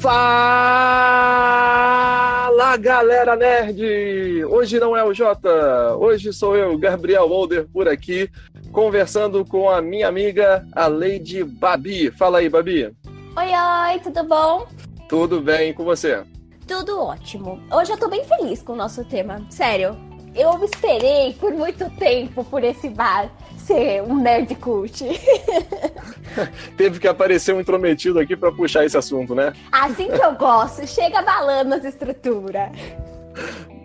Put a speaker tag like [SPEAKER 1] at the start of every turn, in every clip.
[SPEAKER 1] Fala galera nerd! Hoje não é o Jota, hoje sou eu, Gabriel Holder, por aqui, conversando com a minha amiga, a Lady Babi. Fala aí, Babi.
[SPEAKER 2] Oi, oi, tudo bom?
[SPEAKER 1] Tudo bem com você?
[SPEAKER 2] Tudo ótimo. Hoje eu tô bem feliz com o nosso tema, sério. Eu esperei por muito tempo por esse bar ser um nerd cult.
[SPEAKER 1] Teve que aparecer um intrometido aqui para puxar esse assunto, né?
[SPEAKER 2] Assim que eu gosto, chega balando as estruturas.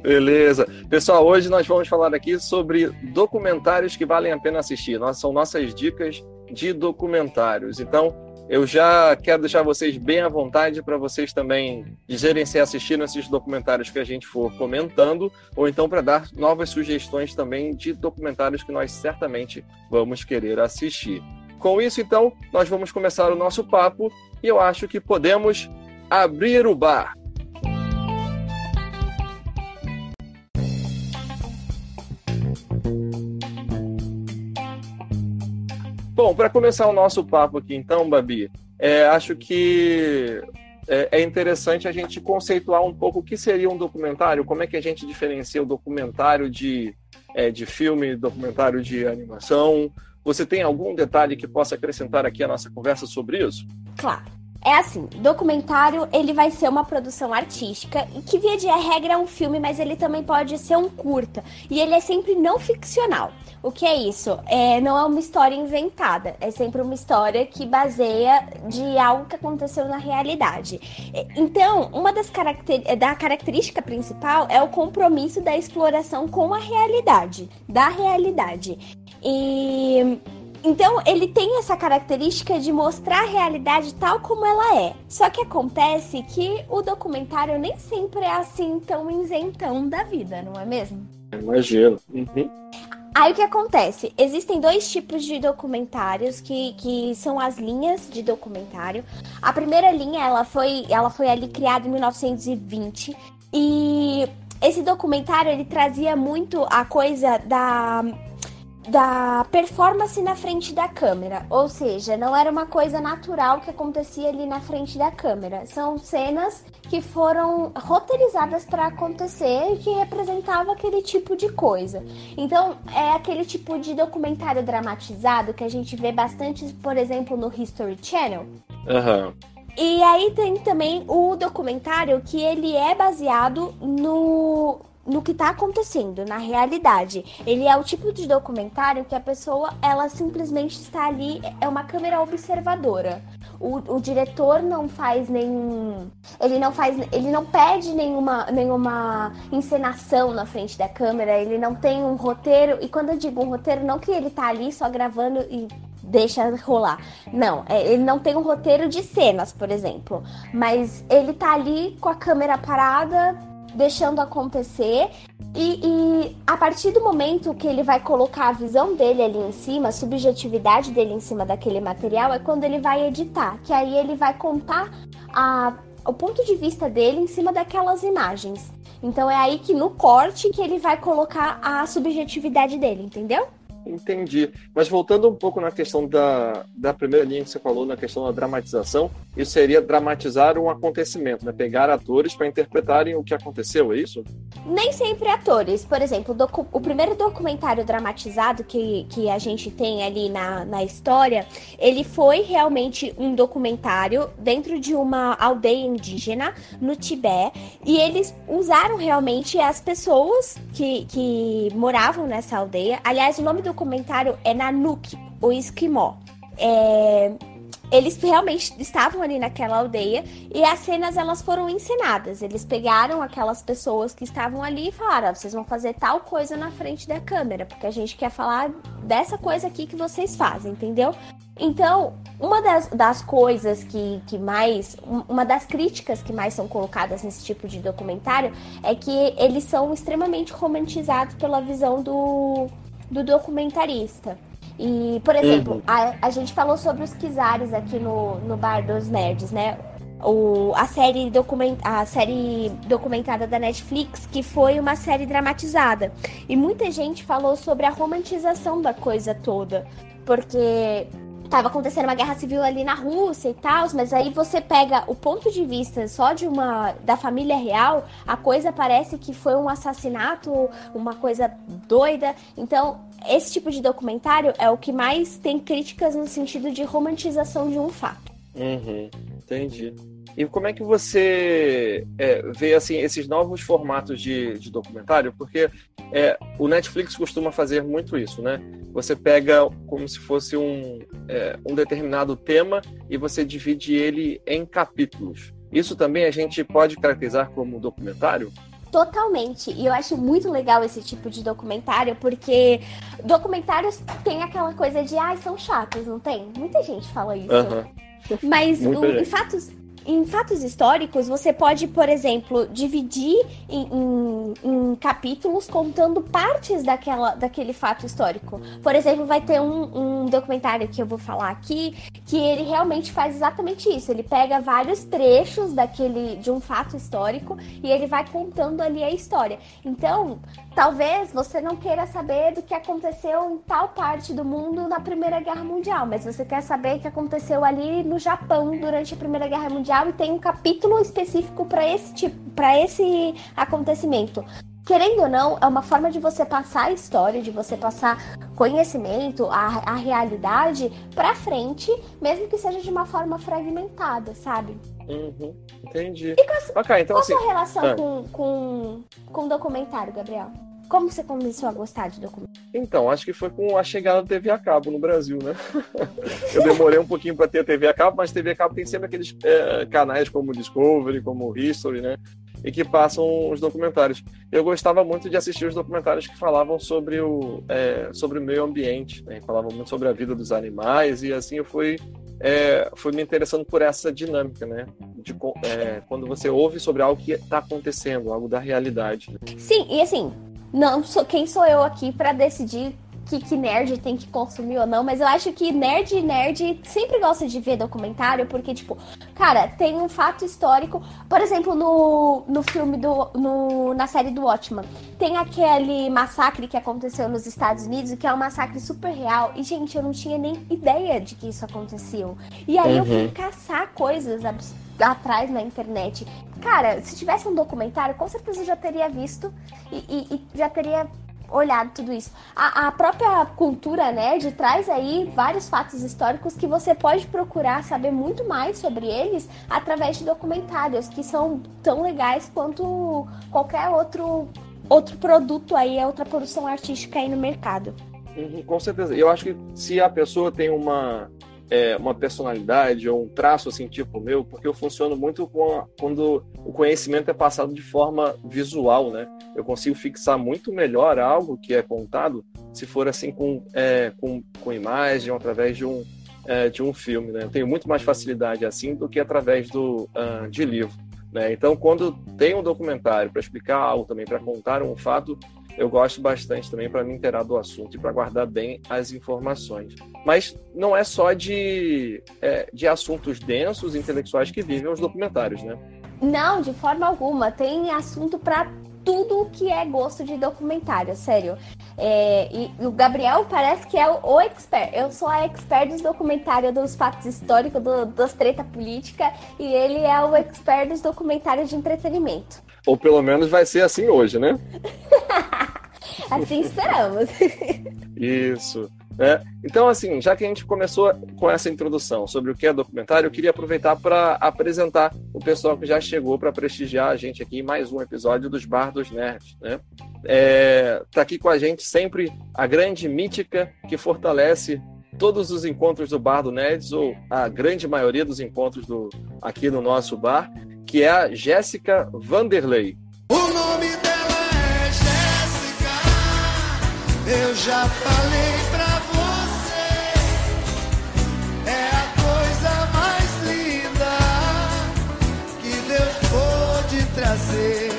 [SPEAKER 1] Beleza. Pessoal, hoje nós vamos falar aqui sobre documentários que valem a pena assistir. Nós, são nossas dicas de documentários. Então, eu já quero deixar vocês bem à vontade para vocês também dizerem se assistiram esses documentários que a gente for comentando, ou então para dar novas sugestões também de documentários que nós certamente vamos querer assistir. Com isso, então, nós vamos começar o nosso papo e eu acho que podemos abrir o bar. Bom, para começar o nosso papo aqui, então, Babi, é, acho que é, é, interessante a gente conceituar um pouco o que seria um documentário, como é que a gente diferencia o documentário de, é, de filme, documentário de animação. Você tem algum detalhe que possa acrescentar aqui à nossa conversa sobre isso?
[SPEAKER 2] Claro. É assim, documentário ele vai ser uma produção artística e que via de regra é um filme, mas ele também pode ser um curta e ele é sempre não ficcional. O que é isso? É, não é uma história inventada, é sempre uma história que baseia de algo que aconteceu na realidade. Então, uma das caracter da característica principal é o compromisso da exploração com a realidade, da realidade. E então, ele tem essa característica de mostrar a realidade tal como ela é. Só que acontece que o documentário nem sempre é assim tão isentão da vida, não é mesmo?
[SPEAKER 1] Imagino. Uhum.
[SPEAKER 2] Aí o que acontece? Existem dois tipos de documentários que, que são as linhas de documentário. A primeira linha, ela foi, ela foi ali criada em 1920 e esse documentário ele trazia muito a coisa da da performance na frente da câmera, ou seja, não era uma coisa natural que acontecia ali na frente da câmera. São cenas que foram roteirizadas para acontecer e que representava aquele tipo de coisa. Então, é aquele tipo de documentário dramatizado que a gente vê bastante, por exemplo, no History Channel.
[SPEAKER 1] Uhum.
[SPEAKER 2] E aí tem também o documentário que ele é baseado no no que está acontecendo, na realidade. Ele é o tipo de documentário que a pessoa, ela simplesmente está ali, é uma câmera observadora. O, o diretor não faz nenhum. Ele não faz. Ele não pede nenhuma, nenhuma encenação na frente da câmera, ele não tem um roteiro. E quando eu digo um roteiro, não que ele tá ali só gravando e deixa rolar. Não, é, ele não tem um roteiro de cenas, por exemplo. Mas ele tá ali com a câmera parada, deixando acontecer. E, e, a partir do momento que ele vai colocar a visão dele ali em cima, a subjetividade dele em cima daquele material, é quando ele vai editar. Que aí ele vai contar a, o ponto de vista dele em cima daquelas imagens. Então é aí que no corte que ele vai colocar a subjetividade dele, entendeu?
[SPEAKER 1] Entendi. Mas voltando um pouco na questão da, da primeira linha que você falou, na questão da dramatização, isso seria dramatizar um acontecimento, né? Pegar atores para interpretarem o que aconteceu, é isso?
[SPEAKER 2] Nem sempre atores. Por exemplo, o, primeiro documentário dramatizado que, que a gente tem ali na, na história, ele foi realmente um documentário dentro de uma aldeia indígena no Tibete e eles usaram realmente as pessoas que, que moravam nessa aldeia. Aliás, o nome do documentário é Nanuki, o Esquimó. É, eles realmente estavam ali naquela aldeia e as cenas elas foram encenadas. Eles pegaram aquelas pessoas que estavam ali e falaram: ah, vocês vão fazer tal coisa na frente da câmera, porque a gente quer falar dessa coisa aqui que vocês fazem, entendeu? Então, uma das, das coisas que, que mais. Uma das críticas que mais são colocadas nesse tipo de documentário é que eles são extremamente romantizados pela visão do, do documentarista. E, por exemplo, uhum. a, a gente falou sobre os Kizares aqui no, no Bar dos Nerds, né? O, a, série document, a série documentada da Netflix, que foi uma série dramatizada. E muita gente falou sobre a romantização da coisa toda. Porque tava acontecendo uma guerra civil ali na Rússia e tal, mas aí você pega o ponto de vista só de uma da família real, a coisa parece que foi um assassinato, uma coisa doida. Então, esse tipo de documentário é o que mais tem críticas no sentido de romantização de um fato.
[SPEAKER 1] Uhum, entendi. E como é que você é, vê assim esses novos formatos de, de documentário? Porque é, o Netflix costuma fazer muito isso, né? Você pega como se fosse um, é, um determinado tema e você divide ele em capítulos. Isso também a gente pode caracterizar como documentário?
[SPEAKER 2] Totalmente. E eu acho muito legal esse tipo de documentário, porque documentários tem aquela coisa de, ai, ah, são chatos, não tem? Muita gente fala isso. Uhum. Mas o, em fatos em fatos históricos, você pode, por exemplo, dividir em, em, em, capítulos contando partes daquela, daquele fato histórico. Por exemplo, vai ter um, um, documentário que eu vou falar aqui que ele realmente faz exatamente isso. Ele pega vários trechos daquele de um fato histórico e ele vai contando ali a história. Então, talvez você não queira saber do que aconteceu em tal parte do mundo na Primeira Guerra Mundial, mas você quer saber o que aconteceu ali no Japão durante a Primeira Guerra Mundial e tem um capítulo específico para esse tipo, para esse acontecimento. Querendo ou não, é uma forma de você passar a história, de você passar conhecimento, a, a realidade para frente, mesmo que seja de uma forma fragmentada, sabe?
[SPEAKER 1] Uhum, entendi. E
[SPEAKER 2] qual, okay, então, qual assim, a sua relação ah. com, com, com documentário, Gabriel? Como você começou a gostar de documentário?
[SPEAKER 1] Então, acho que foi com a chegada da TV a cabo no Brasil, né? Eu demorei um pouquinho para ter a TV a cabo, mas TV a cabo tem sempre aqueles é, canais como Discovery, como History, né? E que passam os documentários. Eu gostava muito de assistir os documentários que falavam sobre o, é, sobre o meio ambiente, né? Falavam muito sobre a vida dos animais e assim eu fui é, fui me interessando por essa dinâmica, né? De, é, quando você ouve sobre algo que está acontecendo, algo da realidade. Né?
[SPEAKER 2] Sim, e assim, não sou quem sou eu aqui para decidir que, que nerd tem que consumir ou não, mas eu acho que nerd nerd sempre gosta de ver documentário, porque, tipo, cara, tem um fato histórico. Por exemplo, no, no filme do. No, na série do Watchman, tem aquele massacre que aconteceu nos Estados Unidos, que é um massacre super real. E, gente, eu não tinha nem ideia de que isso aconteceu. E aí uhum. eu fui uhum. caçar coisas atrás na internet. Cara, se tivesse um documentário, com certeza eu já teria visto e, e, e já teria olhado tudo isso. A, a, própria cultura nerd traz aí vários fatos históricos que você pode procurar saber muito mais sobre eles através de documentários, que são tão legais quanto qualquer outro, outro produto aí, outra produção artística aí no mercado.
[SPEAKER 1] Uhum, com certeza. Eu acho que se a pessoa tem uma é, uma personalidade ou um traço assim tipo meu, porque eu funciono muito com a, quando o conhecimento é passado de forma visual, né? Eu consigo fixar muito melhor algo que é contado se for assim com, é, com, com imagem através de um, é, de um filme, né? Eu tenho muito mais facilidade assim do que através do, uh, de livro. Né? Então, quando tem um documentário para explicar algo também, para contar um fato, eu gosto bastante também para me inteirar do assunto e para guardar bem as informações. Mas não é só de, é, de assuntos densos intelectuais que vivem os documentários, né?
[SPEAKER 2] Não, de forma alguma. Tem assunto para tudo que é gosto de documentário, sério. É, e o Gabriel parece que é o, o, expert. Eu sou a expert dos documentários dos fatos históricos, do, das treta política, e ele é o expert dos documentários de entretenimento.
[SPEAKER 1] Ou pelo menos vai ser assim hoje, né?
[SPEAKER 2] assim esperamos.
[SPEAKER 1] Isso. É. Então, assim, já que a gente começou com essa introdução sobre o que é documentário, eu queria aproveitar para apresentar o pessoal que já chegou para prestigiar a gente aqui em mais um episódio dos Bar dos Nerds. Né? É, tá aqui com a gente sempre a grande mítica que fortalece todos os encontros do Bar do Nerds, ou a grande maioria dos encontros do, aqui no nosso bar, que é a Jéssica Vanderlei.
[SPEAKER 3] O nome dela é Jéssica, eu já falei pra você, é a coisa mais linda que Deus pôde trazer.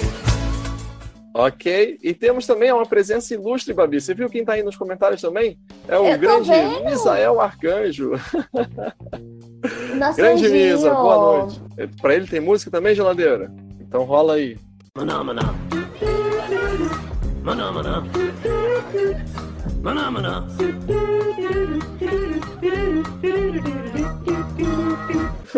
[SPEAKER 1] Ok, e temos também uma presença ilustre, Babi. Você viu quem está aí nos comentários também? É o grande Misael Arcanjo.
[SPEAKER 2] Nosso
[SPEAKER 1] Grande Misa, boa noite. Para ele tem música também, geladeira? Então rola aí. Maná, maná. Maná, maná. Maná, maná.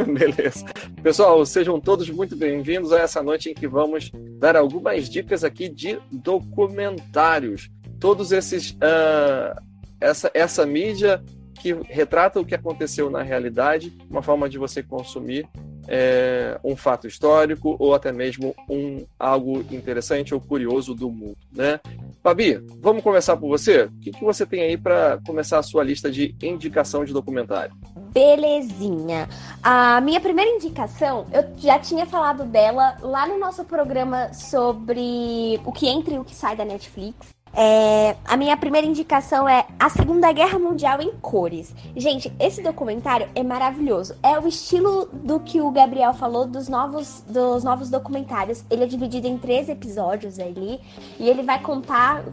[SPEAKER 1] Beleza. Pessoal, sejam todos muito bem-vindos a essa noite em que vamos dar algumas dicas aqui de documentários. Todos esses. Uh, essa, essa mídia que retrata o que aconteceu na realidade, uma forma de você consumir é, um fato histórico ou até mesmo um algo interessante ou curioso do mundo, né? Babi, vamos começar por você? O que, que você tem aí para começar a sua lista de indicação de documentário?
[SPEAKER 2] Belezinha. A minha primeira indicação, eu já tinha falado dela lá no nosso programa sobre o que entra e o que sai da Netflix. É, a minha primeira indicação é A Segunda Guerra Mundial em Cores. Gente, esse documentário é maravilhoso. É o estilo do que o Gabriel falou dos novos, dos novos documentários. Ele é dividido em três episódios ali. E ele vai contar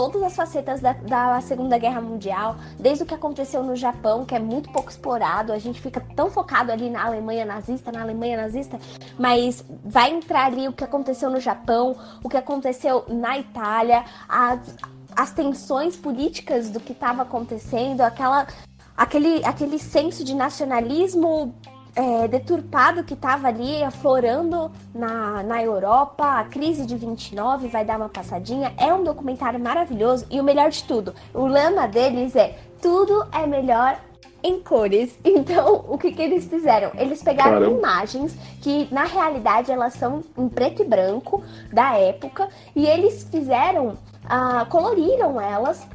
[SPEAKER 2] todas as facetas da, da, Segunda Guerra Mundial, desde o que aconteceu no Japão, que é muito pouco explorado, a gente fica tão focado ali na Alemanha nazista, na Alemanha nazista, mas vai entrar ali o que aconteceu no Japão, o que aconteceu na Itália, as, as tensões políticas do que estava acontecendo, aquela, aquele, aquele senso de nacionalismo é, deturpado que estava ali aflorando na, na Europa, a crise de 29 vai dar uma passadinha. É um documentário maravilhoso e o melhor de tudo, o lema deles é tudo é melhor em cores. Então, o que, que eles fizeram? Eles pegaram Caramba. imagens que, na realidade, elas são em preto e branco da época e eles fizeram, uh, coloriram elas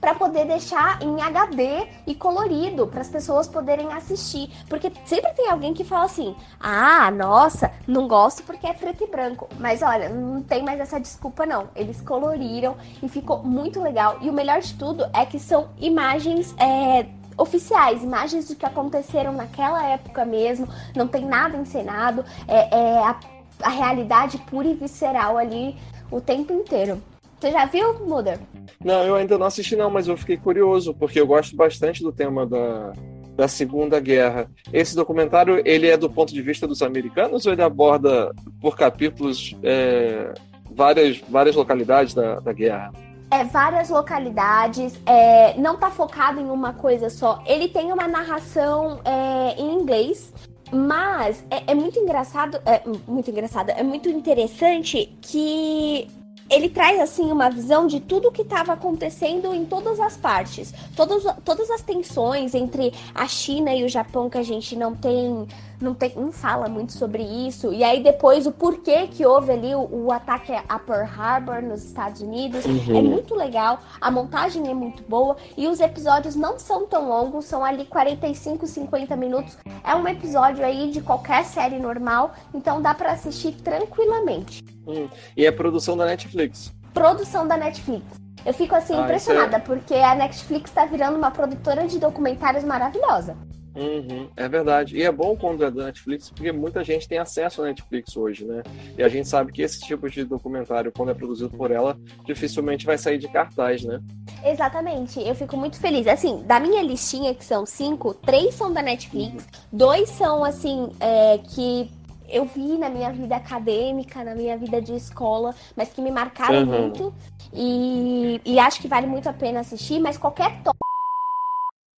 [SPEAKER 2] para poder deixar em HD e colorido para as pessoas poderem assistir, porque sempre tem alguém que fala assim: "Ah, nossa, não gosto porque é preto e branco". Mas olha, não tem mais essa desculpa não. Eles coloriram e ficou muito legal. E o melhor de tudo é que são imagens é, oficiais, imagens do que aconteceram naquela época mesmo, não tem nada encenado, é, é a, a realidade pura e visceral ali o tempo inteiro. Você já viu, Muda?
[SPEAKER 1] Não, eu ainda não assisti não, mas eu fiquei curioso, porque eu gosto bastante do tema da, da Segunda Guerra. Esse documentário, ele é do ponto de vista dos americanos ou ele aborda por capítulos é, várias, várias localidades da, da guerra?
[SPEAKER 2] É, várias localidades, é, não tá focado em uma coisa só. Ele tem uma narração é, em inglês, mas é, é, muito engraçado, é muito engraçado, é muito interessante que ele traz assim uma visão de tudo o que estava acontecendo em todas as partes. Todas, todas as tensões entre a China e o Japão que a gente não tem não, tem, não fala muito sobre isso. E aí depois o porquê que houve ali o, o ataque a Pearl Harbor nos Estados Unidos. Uhum. É muito legal, a montagem é muito boa e os episódios não são tão longos, são ali 45, 50 minutos. É um episódio aí de qualquer série normal, então dá para assistir tranquilamente.
[SPEAKER 1] Hum. E é produção da Netflix.
[SPEAKER 2] Produção da Netflix. Eu fico assim ah, impressionada, é... porque a Netflix está virando uma produtora de documentários maravilhosa.
[SPEAKER 1] Uhum, é verdade. E é bom quando é da Netflix, porque muita gente tem acesso à Netflix hoje, né? E a gente sabe que esse tipo de documentário, quando é produzido por ela, dificilmente vai sair de cartaz, né?
[SPEAKER 2] Exatamente. Eu fico muito feliz. Assim, da minha listinha, que são cinco, três são da Netflix, dois são, assim, é, que eu vi na minha vida acadêmica, na minha vida de escola, mas que me marcaram uhum. muito. E, e acho que vale muito a pena assistir, mas qualquer top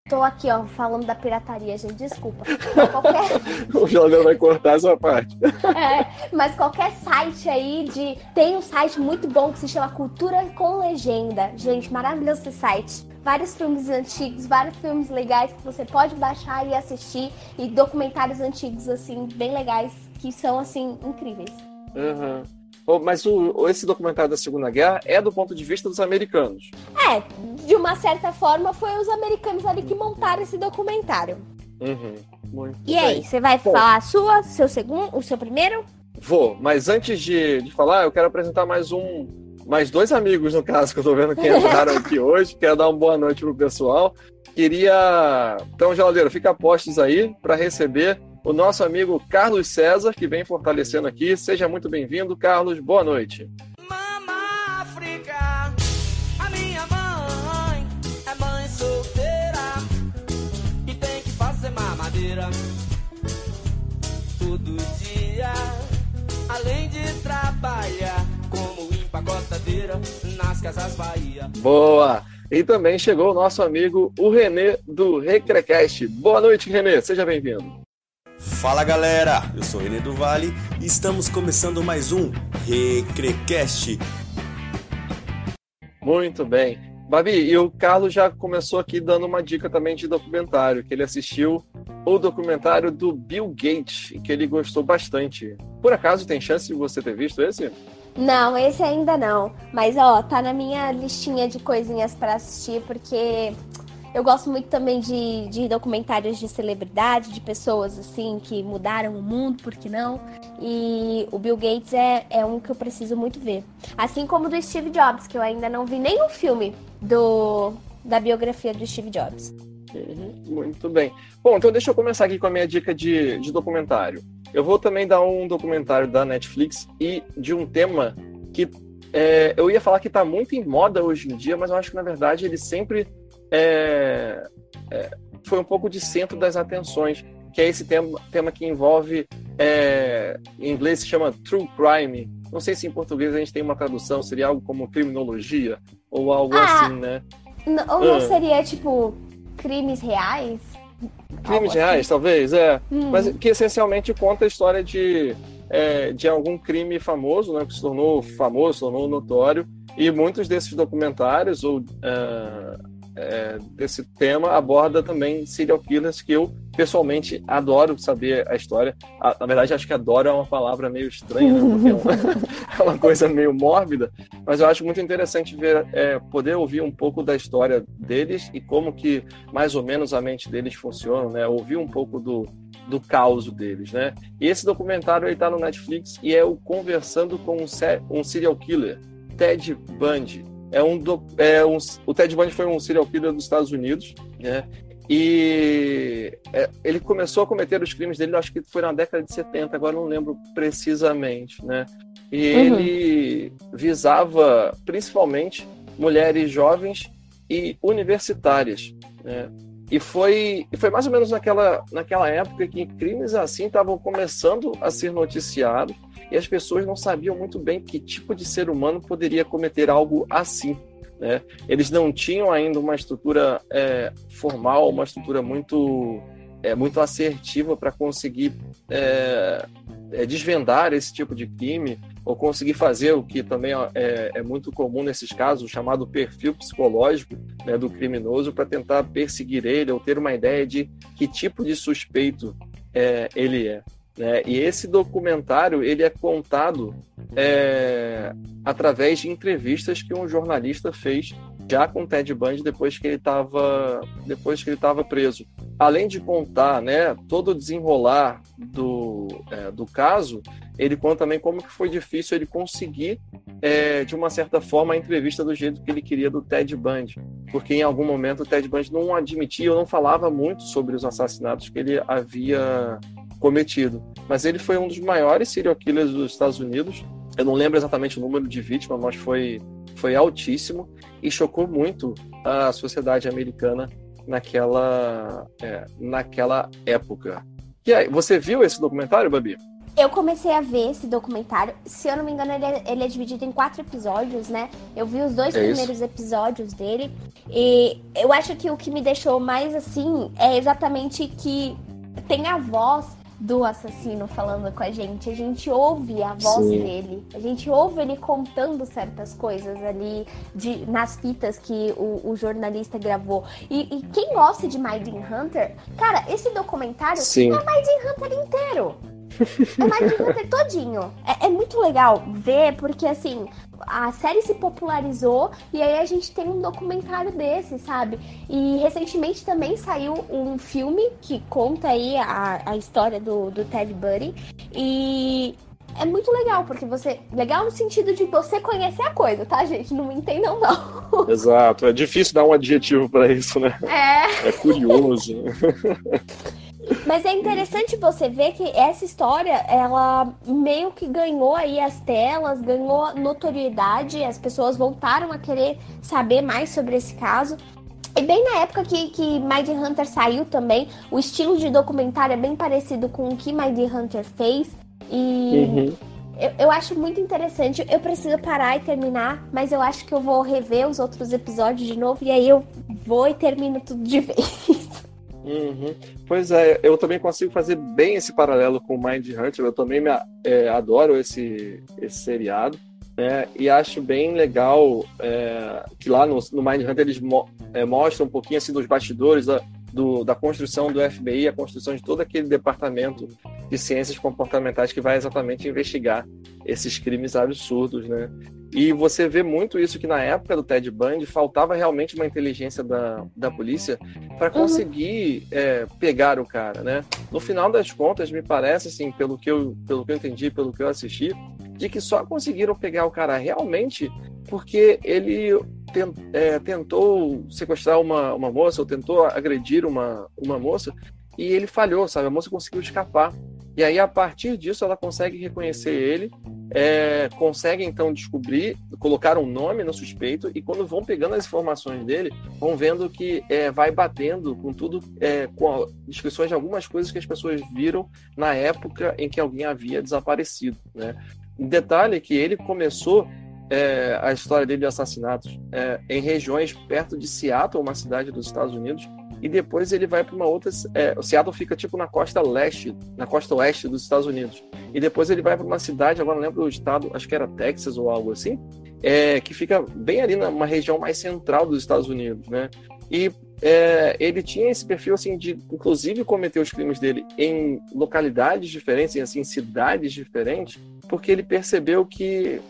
[SPEAKER 2] Tô aqui, ó, falando da pirataria, gente, desculpa.
[SPEAKER 1] Qualquer... o Jornal vai cortar essa parte.
[SPEAKER 2] É, mas qualquer site aí de. Tem um site muito bom que se chama Cultura com Legenda. Gente, maravilhoso esse site. Vários filmes antigos, vários filmes legais que você pode baixar e assistir. E documentários antigos, assim, bem legais, que são, assim, incríveis.
[SPEAKER 1] Uhum. Mas o, esse documentário da Segunda Guerra é do ponto de vista dos americanos.
[SPEAKER 2] É, de uma certa forma, foi os americanos ali que montaram esse documentário.
[SPEAKER 1] Uhum, muito
[SPEAKER 2] e bem. aí, você vai Bom, falar a sua, seu segundo, o seu primeiro?
[SPEAKER 1] Vou, mas antes de, de falar, eu quero apresentar mais um, mais dois amigos, no caso, que eu tô vendo que entraram aqui hoje. Quero dar uma boa noite pro pessoal. Queria. Então, Geladeiro, fica postos aí para receber o nosso amigo Carlos César, que vem fortalecendo aqui. Seja muito bem-vindo, Carlos. Boa noite.
[SPEAKER 4] Mama África, a minha mãe é mãe solteira e tem que fazer mamadeira todo dia, além de trabalhar como empacotadeira nas casas Bahia.
[SPEAKER 1] Boa! E também chegou o nosso amigo, o Renê, do Recrecast. Boa noite, Renê, seja bem-vindo.
[SPEAKER 5] Fala galera, eu sou o Renê do Vale e estamos começando mais um Recrecast.
[SPEAKER 1] Muito bem. Babi, e o Carlos já começou aqui dando uma dica também de documentário, que ele assistiu o documentário do Bill Gates, que ele gostou bastante. Por acaso tem chance de você ter visto esse?
[SPEAKER 2] Não, esse ainda não. Mas, ó, tá na minha listinha de coisinhas pra assistir, porque eu gosto muito também de, de documentários de celebridade, de pessoas, assim, que mudaram o mundo, por que não? E o Bill Gates é, é um que eu preciso muito ver. Assim como do Steve Jobs, que eu ainda não vi nenhum filme do, da biografia do Steve Jobs.
[SPEAKER 1] Uhum, muito bem. Bom, então deixa eu começar aqui com a minha dica de, de documentário. Eu vou também dar um documentário da Netflix e de um tema que é, eu ia falar que está muito em moda hoje em dia, mas eu acho que na verdade ele sempre é, é, foi um pouco de centro das atenções, que é esse tema, tema que envolve, é, em inglês se chama True Crime. Não sei se em português a gente tem uma tradução, seria algo como criminologia ou algo
[SPEAKER 2] Ah,
[SPEAKER 1] assim, né?
[SPEAKER 2] Ou não
[SPEAKER 1] Ah.
[SPEAKER 2] seria, tipo, crimes reais?
[SPEAKER 1] Crimes
[SPEAKER 2] Algo
[SPEAKER 1] reais,
[SPEAKER 2] assim.
[SPEAKER 1] talvez, é.
[SPEAKER 2] Hum.
[SPEAKER 1] Mas que essencialmente conta a história de, é, de algum crime famoso, né, que se tornou famoso, se tornou notório, e muitos desses documentários ou ah, é, desse tema aborda também serial killers que eu pessoalmente adoro saber a história. Ah, na verdade, acho que adoro é uma palavra meio estranha, né, é uma, é uma coisa meio mórbida, mas eu acho muito interessante ver, é, poder ouvir um pouco da história deles e como que mais ou menos a mente deles funciona, né? Ouvir um pouco do, do caos deles, né? E esse documentário ele tá no Netflix e é o Conversando com um, um Serial Killer, Ted Bundy. É um, do- é um o Ted Bundy foi um serial killer dos Estados Unidos, né? E é, ele começou a cometer os crimes dele, acho que foi na década de 70, agora não lembro precisamente, né? E
[SPEAKER 2] Uhum.
[SPEAKER 1] ele visava principalmente mulheres jovens e universitárias, né? E foi, e foi mais ou menos naquela, naquela época que crimes assim estavam começando a ser noticiados e as pessoas não sabiam muito bem que tipo de ser humano poderia cometer algo assim. Né? Eles não tinham ainda uma estrutura é, formal, uma estrutura muito, é, muito assertiva para conseguir é, é, desvendar esse tipo de crime ou conseguir fazer o que também é, é muito comum nesses casos, o chamado perfil psicológico né, do criminoso, para tentar perseguir ele ou ter uma ideia de que tipo de suspeito é, ele é. Né? E esse documentário ele é contado é, através de entrevistas que um jornalista fez já com Ted Bundy depois que ele estava depois que ele estava preso. Além de contar, né, todo o desenrolar do, é, do caso, ele conta também como que foi difícil ele conseguir, é, de uma certa forma, a entrevista do jeito que ele queria do Ted Bundy, porque em algum momento o Ted Bundy não admitia ou não falava muito sobre os assassinatos que ele havia cometido. Mas ele foi um dos maiores serial killers dos Estados Unidos. Eu não lembro exatamente o número de vítimas, mas foi, foi altíssimo e chocou muito a sociedade americana naquela, é, naquela época. E aí, você viu esse documentário, Babi?
[SPEAKER 2] Eu comecei a ver esse documentário. Se eu não me engano, ele é, ele é dividido em quatro episódios, né? Eu vi os dois
[SPEAKER 1] É isso.
[SPEAKER 2] primeiros episódios dele. E eu acho que o que me deixou mais assim é exatamente que tem a voz do assassino falando com a gente. A gente ouve a voz
[SPEAKER 1] Sim.
[SPEAKER 2] dele. A gente ouve ele contando certas coisas ali de, nas fitas que o, o jornalista gravou. E, e quem gosta de Minding Hunter, cara, esse documentário
[SPEAKER 1] Sim.
[SPEAKER 2] é Minding Hunter inteiro. É Minding Hunter todinho. É, é muito legal ver, porque assim, a série se popularizou e aí a gente tem um documentário desse, sabe? E recentemente também saiu um filme que conta aí a, a história do, do Ted Bundy. E é muito legal, porque você. Legal no sentido de você conhecer a coisa, tá, gente? Não me entendam, não.
[SPEAKER 1] Exato. É difícil dar um adjetivo para isso, né?
[SPEAKER 2] É.
[SPEAKER 1] É curioso.
[SPEAKER 2] Mas é interessante você ver que essa história, ela meio que ganhou aí as telas, ganhou notoriedade, as pessoas voltaram a querer saber mais sobre esse caso. E bem na época que, que Mighty Hunter saiu também, o estilo de documentário é bem parecido com o que Mighty Hunter fez. E
[SPEAKER 1] Uhum.
[SPEAKER 2] Eu, eu acho muito interessante. Eu preciso parar e terminar, mas eu acho que eu vou rever os outros episódios de novo e aí eu vou e termino tudo de vez.
[SPEAKER 1] Uhum. Pois é, eu também consigo fazer bem esse paralelo com Mind Hunter. Eu também me, é, adoro esse, esse seriado. Né? E acho bem legal é, que lá no, no Mind Hunter eles mo é, mostram um pouquinho assim dos bastidores do, da construção do FBI, a construção de todo aquele departamento de ciências comportamentais que vai exatamente investigar esses crimes absurdos, né? E você vê muito isso que na época do Ted Bundy faltava realmente uma inteligência da, da polícia para conseguir uhum. é, pegar o cara, né? No final das contas, me parece, assim, pelo que eu, pelo que eu entendi, pelo que eu assisti, de que só conseguiram pegar o cara realmente porque ele é, tentou sequestrar uma, uma moça ou tentou agredir uma, uma moça e ele falhou, sabe? A moça conseguiu escapar. E aí, a partir disso, ela consegue reconhecer ele, é, consegue então descobrir, colocar um nome no suspeito, e quando vão pegando as informações dele, vão vendo que é, vai batendo com tudo, é, com descrições de algumas coisas que as pessoas viram na época em que alguém havia desaparecido. Né? Detalhe que ele começou é, a história dele de assassinatos é, em regiões perto de Seattle, uma cidade dos Estados Unidos, e depois ele vai para uma outra. É, o Seattle fica tipo na costa leste, na costa oeste dos Estados Unidos. E depois ele vai para uma cidade, agora não lembro o estado, acho que era Texas ou algo assim, é, que fica bem ali numa região mais central dos Estados Unidos, né? E é, ele tinha esse perfil assim de, inclusive, cometer os crimes dele em localidades diferentes, em assim cidades diferentes, porque ele percebeu que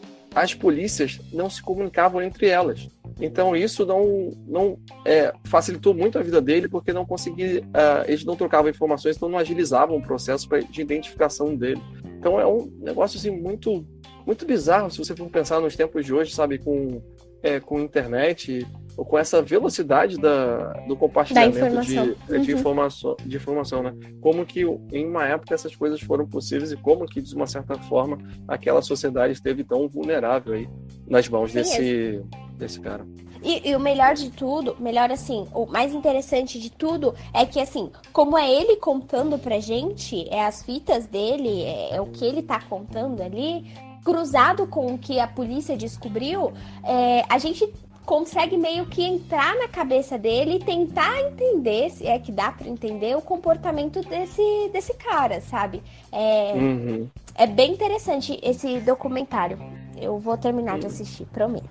[SPEAKER 1] as polícias não se comunicavam entre elas. Então isso não, não é, facilitou muito a vida dele, porque não conseguia, uh, eles não trocavam informações, então não agilizavam o processo de identificação dele. Então é um negócio assim muito, muito bizarro se você for pensar nos tempos de hoje, sabe, com, é, com internet com essa velocidade da, do compartilhamento
[SPEAKER 2] informação.
[SPEAKER 1] De, uhum. de, informação, de informação, né? Como que em uma época essas coisas foram possíveis e como que, de uma certa forma, aquela sociedade esteve tão vulnerável aí nas mãos Sim, desse, é. desse cara.
[SPEAKER 2] E, e, o melhor de tudo, melhor assim, o mais interessante de tudo é que assim, como é ele contando pra gente, é as fitas dele, é, é o que ele tá contando ali, cruzado com o que a polícia descobriu, é, a gente consegue meio que entrar na cabeça dele e tentar entender, se é que dá para entender, o comportamento desse, desse cara, sabe? É, uhum. é bem interessante esse documentário. Eu vou terminar uhum. de assistir, prometo.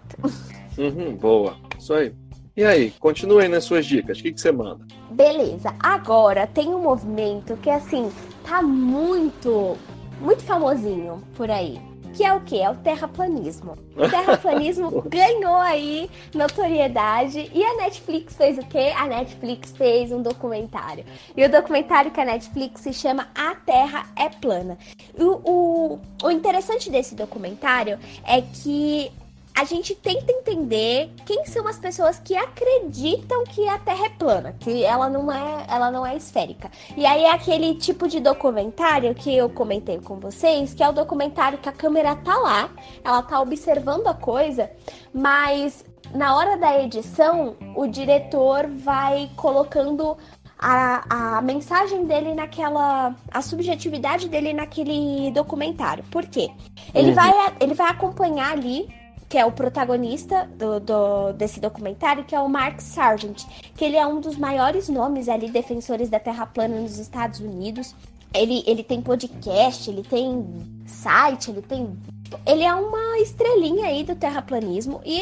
[SPEAKER 1] Uhum, boa, isso aí. E aí, continue aí nas suas dicas, o que, que você manda?
[SPEAKER 2] Beleza, agora tem um movimento que, assim, tá muito, muito famosinho por aí que é o que? É o terraplanismo. O terraplanismo ganhou aí notoriedade e a Netflix fez o quê? A Netflix fez um documentário. E o documentário que a Netflix se chama A Terra é Plana. O, o, o interessante desse documentário é que a gente tenta entender quem são as pessoas que acreditam que a Terra é plana, que ela não é, ela não é esférica. E aí é aquele tipo de documentário que eu comentei com vocês, que é o documentário que a câmera tá lá, ela tá observando a coisa, mas na hora da edição, o diretor vai colocando a, a mensagem dele naquela. a subjetividade dele naquele documentário. Por quê? Ele, uhum. vai, ele vai acompanhar ali que é o protagonista do, do, desse documentário, que é o Mark Sargent, que ele é um dos maiores nomes ali defensores da Terra plana nos Estados Unidos. Ele, ele tem podcast, ele tem site, ele tem. Ele é uma estrelinha aí do terraplanismo e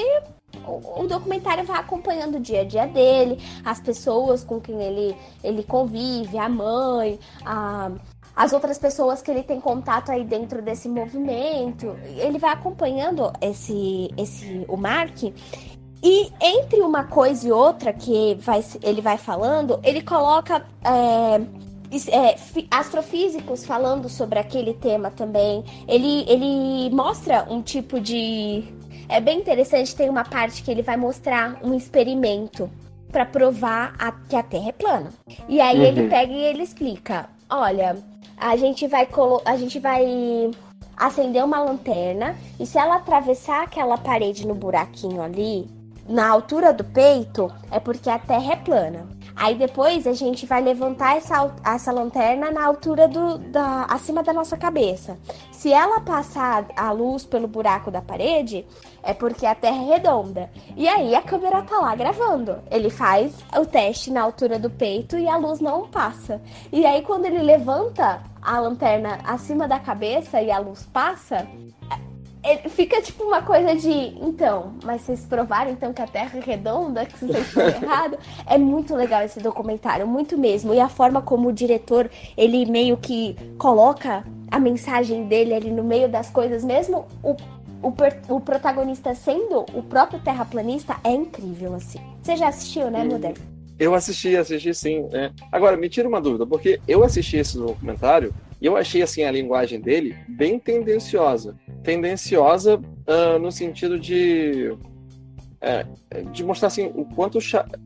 [SPEAKER 2] o, o documentário vai acompanhando o dia a dia dele, as pessoas com quem ele, ele convive, a mãe, a, as outras pessoas que ele tem contato aí dentro desse movimento. Ele vai acompanhando esse, esse o Mark. E entre uma coisa e outra que vai, ele vai falando, ele coloca é, é, astrofísicos falando sobre aquele tema também. Ele, ele mostra um tipo de. É bem interessante, tem uma parte que ele vai mostrar um experimento para provar a, que a Terra é plana. E aí uhum. ele pega e ele explica: olha, a gente vai a gente vai acender uma lanterna e se ela atravessar aquela parede no buraquinho ali, na altura do peito, é porque a Terra é plana. Aí depois a gente vai levantar essa, essa lanterna na altura do, da, acima da nossa cabeça. Se ela passar a luz pelo buraco da parede, é porque a Terra é redonda. E aí a câmera tá lá gravando. Ele faz o teste na altura do peito e a luz não passa. E aí quando ele levanta a lanterna acima da cabeça e a luz passa, ele fica tipo uma coisa de, então, mas vocês provaram então que a Terra é redonda, que vocês estão errado. É muito legal esse documentário, muito mesmo. E a forma como o diretor, ele meio que coloca a mensagem dele ali no meio das coisas, mesmo o, o, o protagonista sendo o próprio terraplanista, é incrível, assim. Você já assistiu, né,
[SPEAKER 1] Hum.
[SPEAKER 2] Muder?
[SPEAKER 1] Eu assisti, assisti sim. né? Agora, me tira uma dúvida, porque eu assisti esse documentário e eu achei assim a linguagem dele bem tendenciosa. Tendenciosa ah, no sentido de é, de mostrar assim o quanto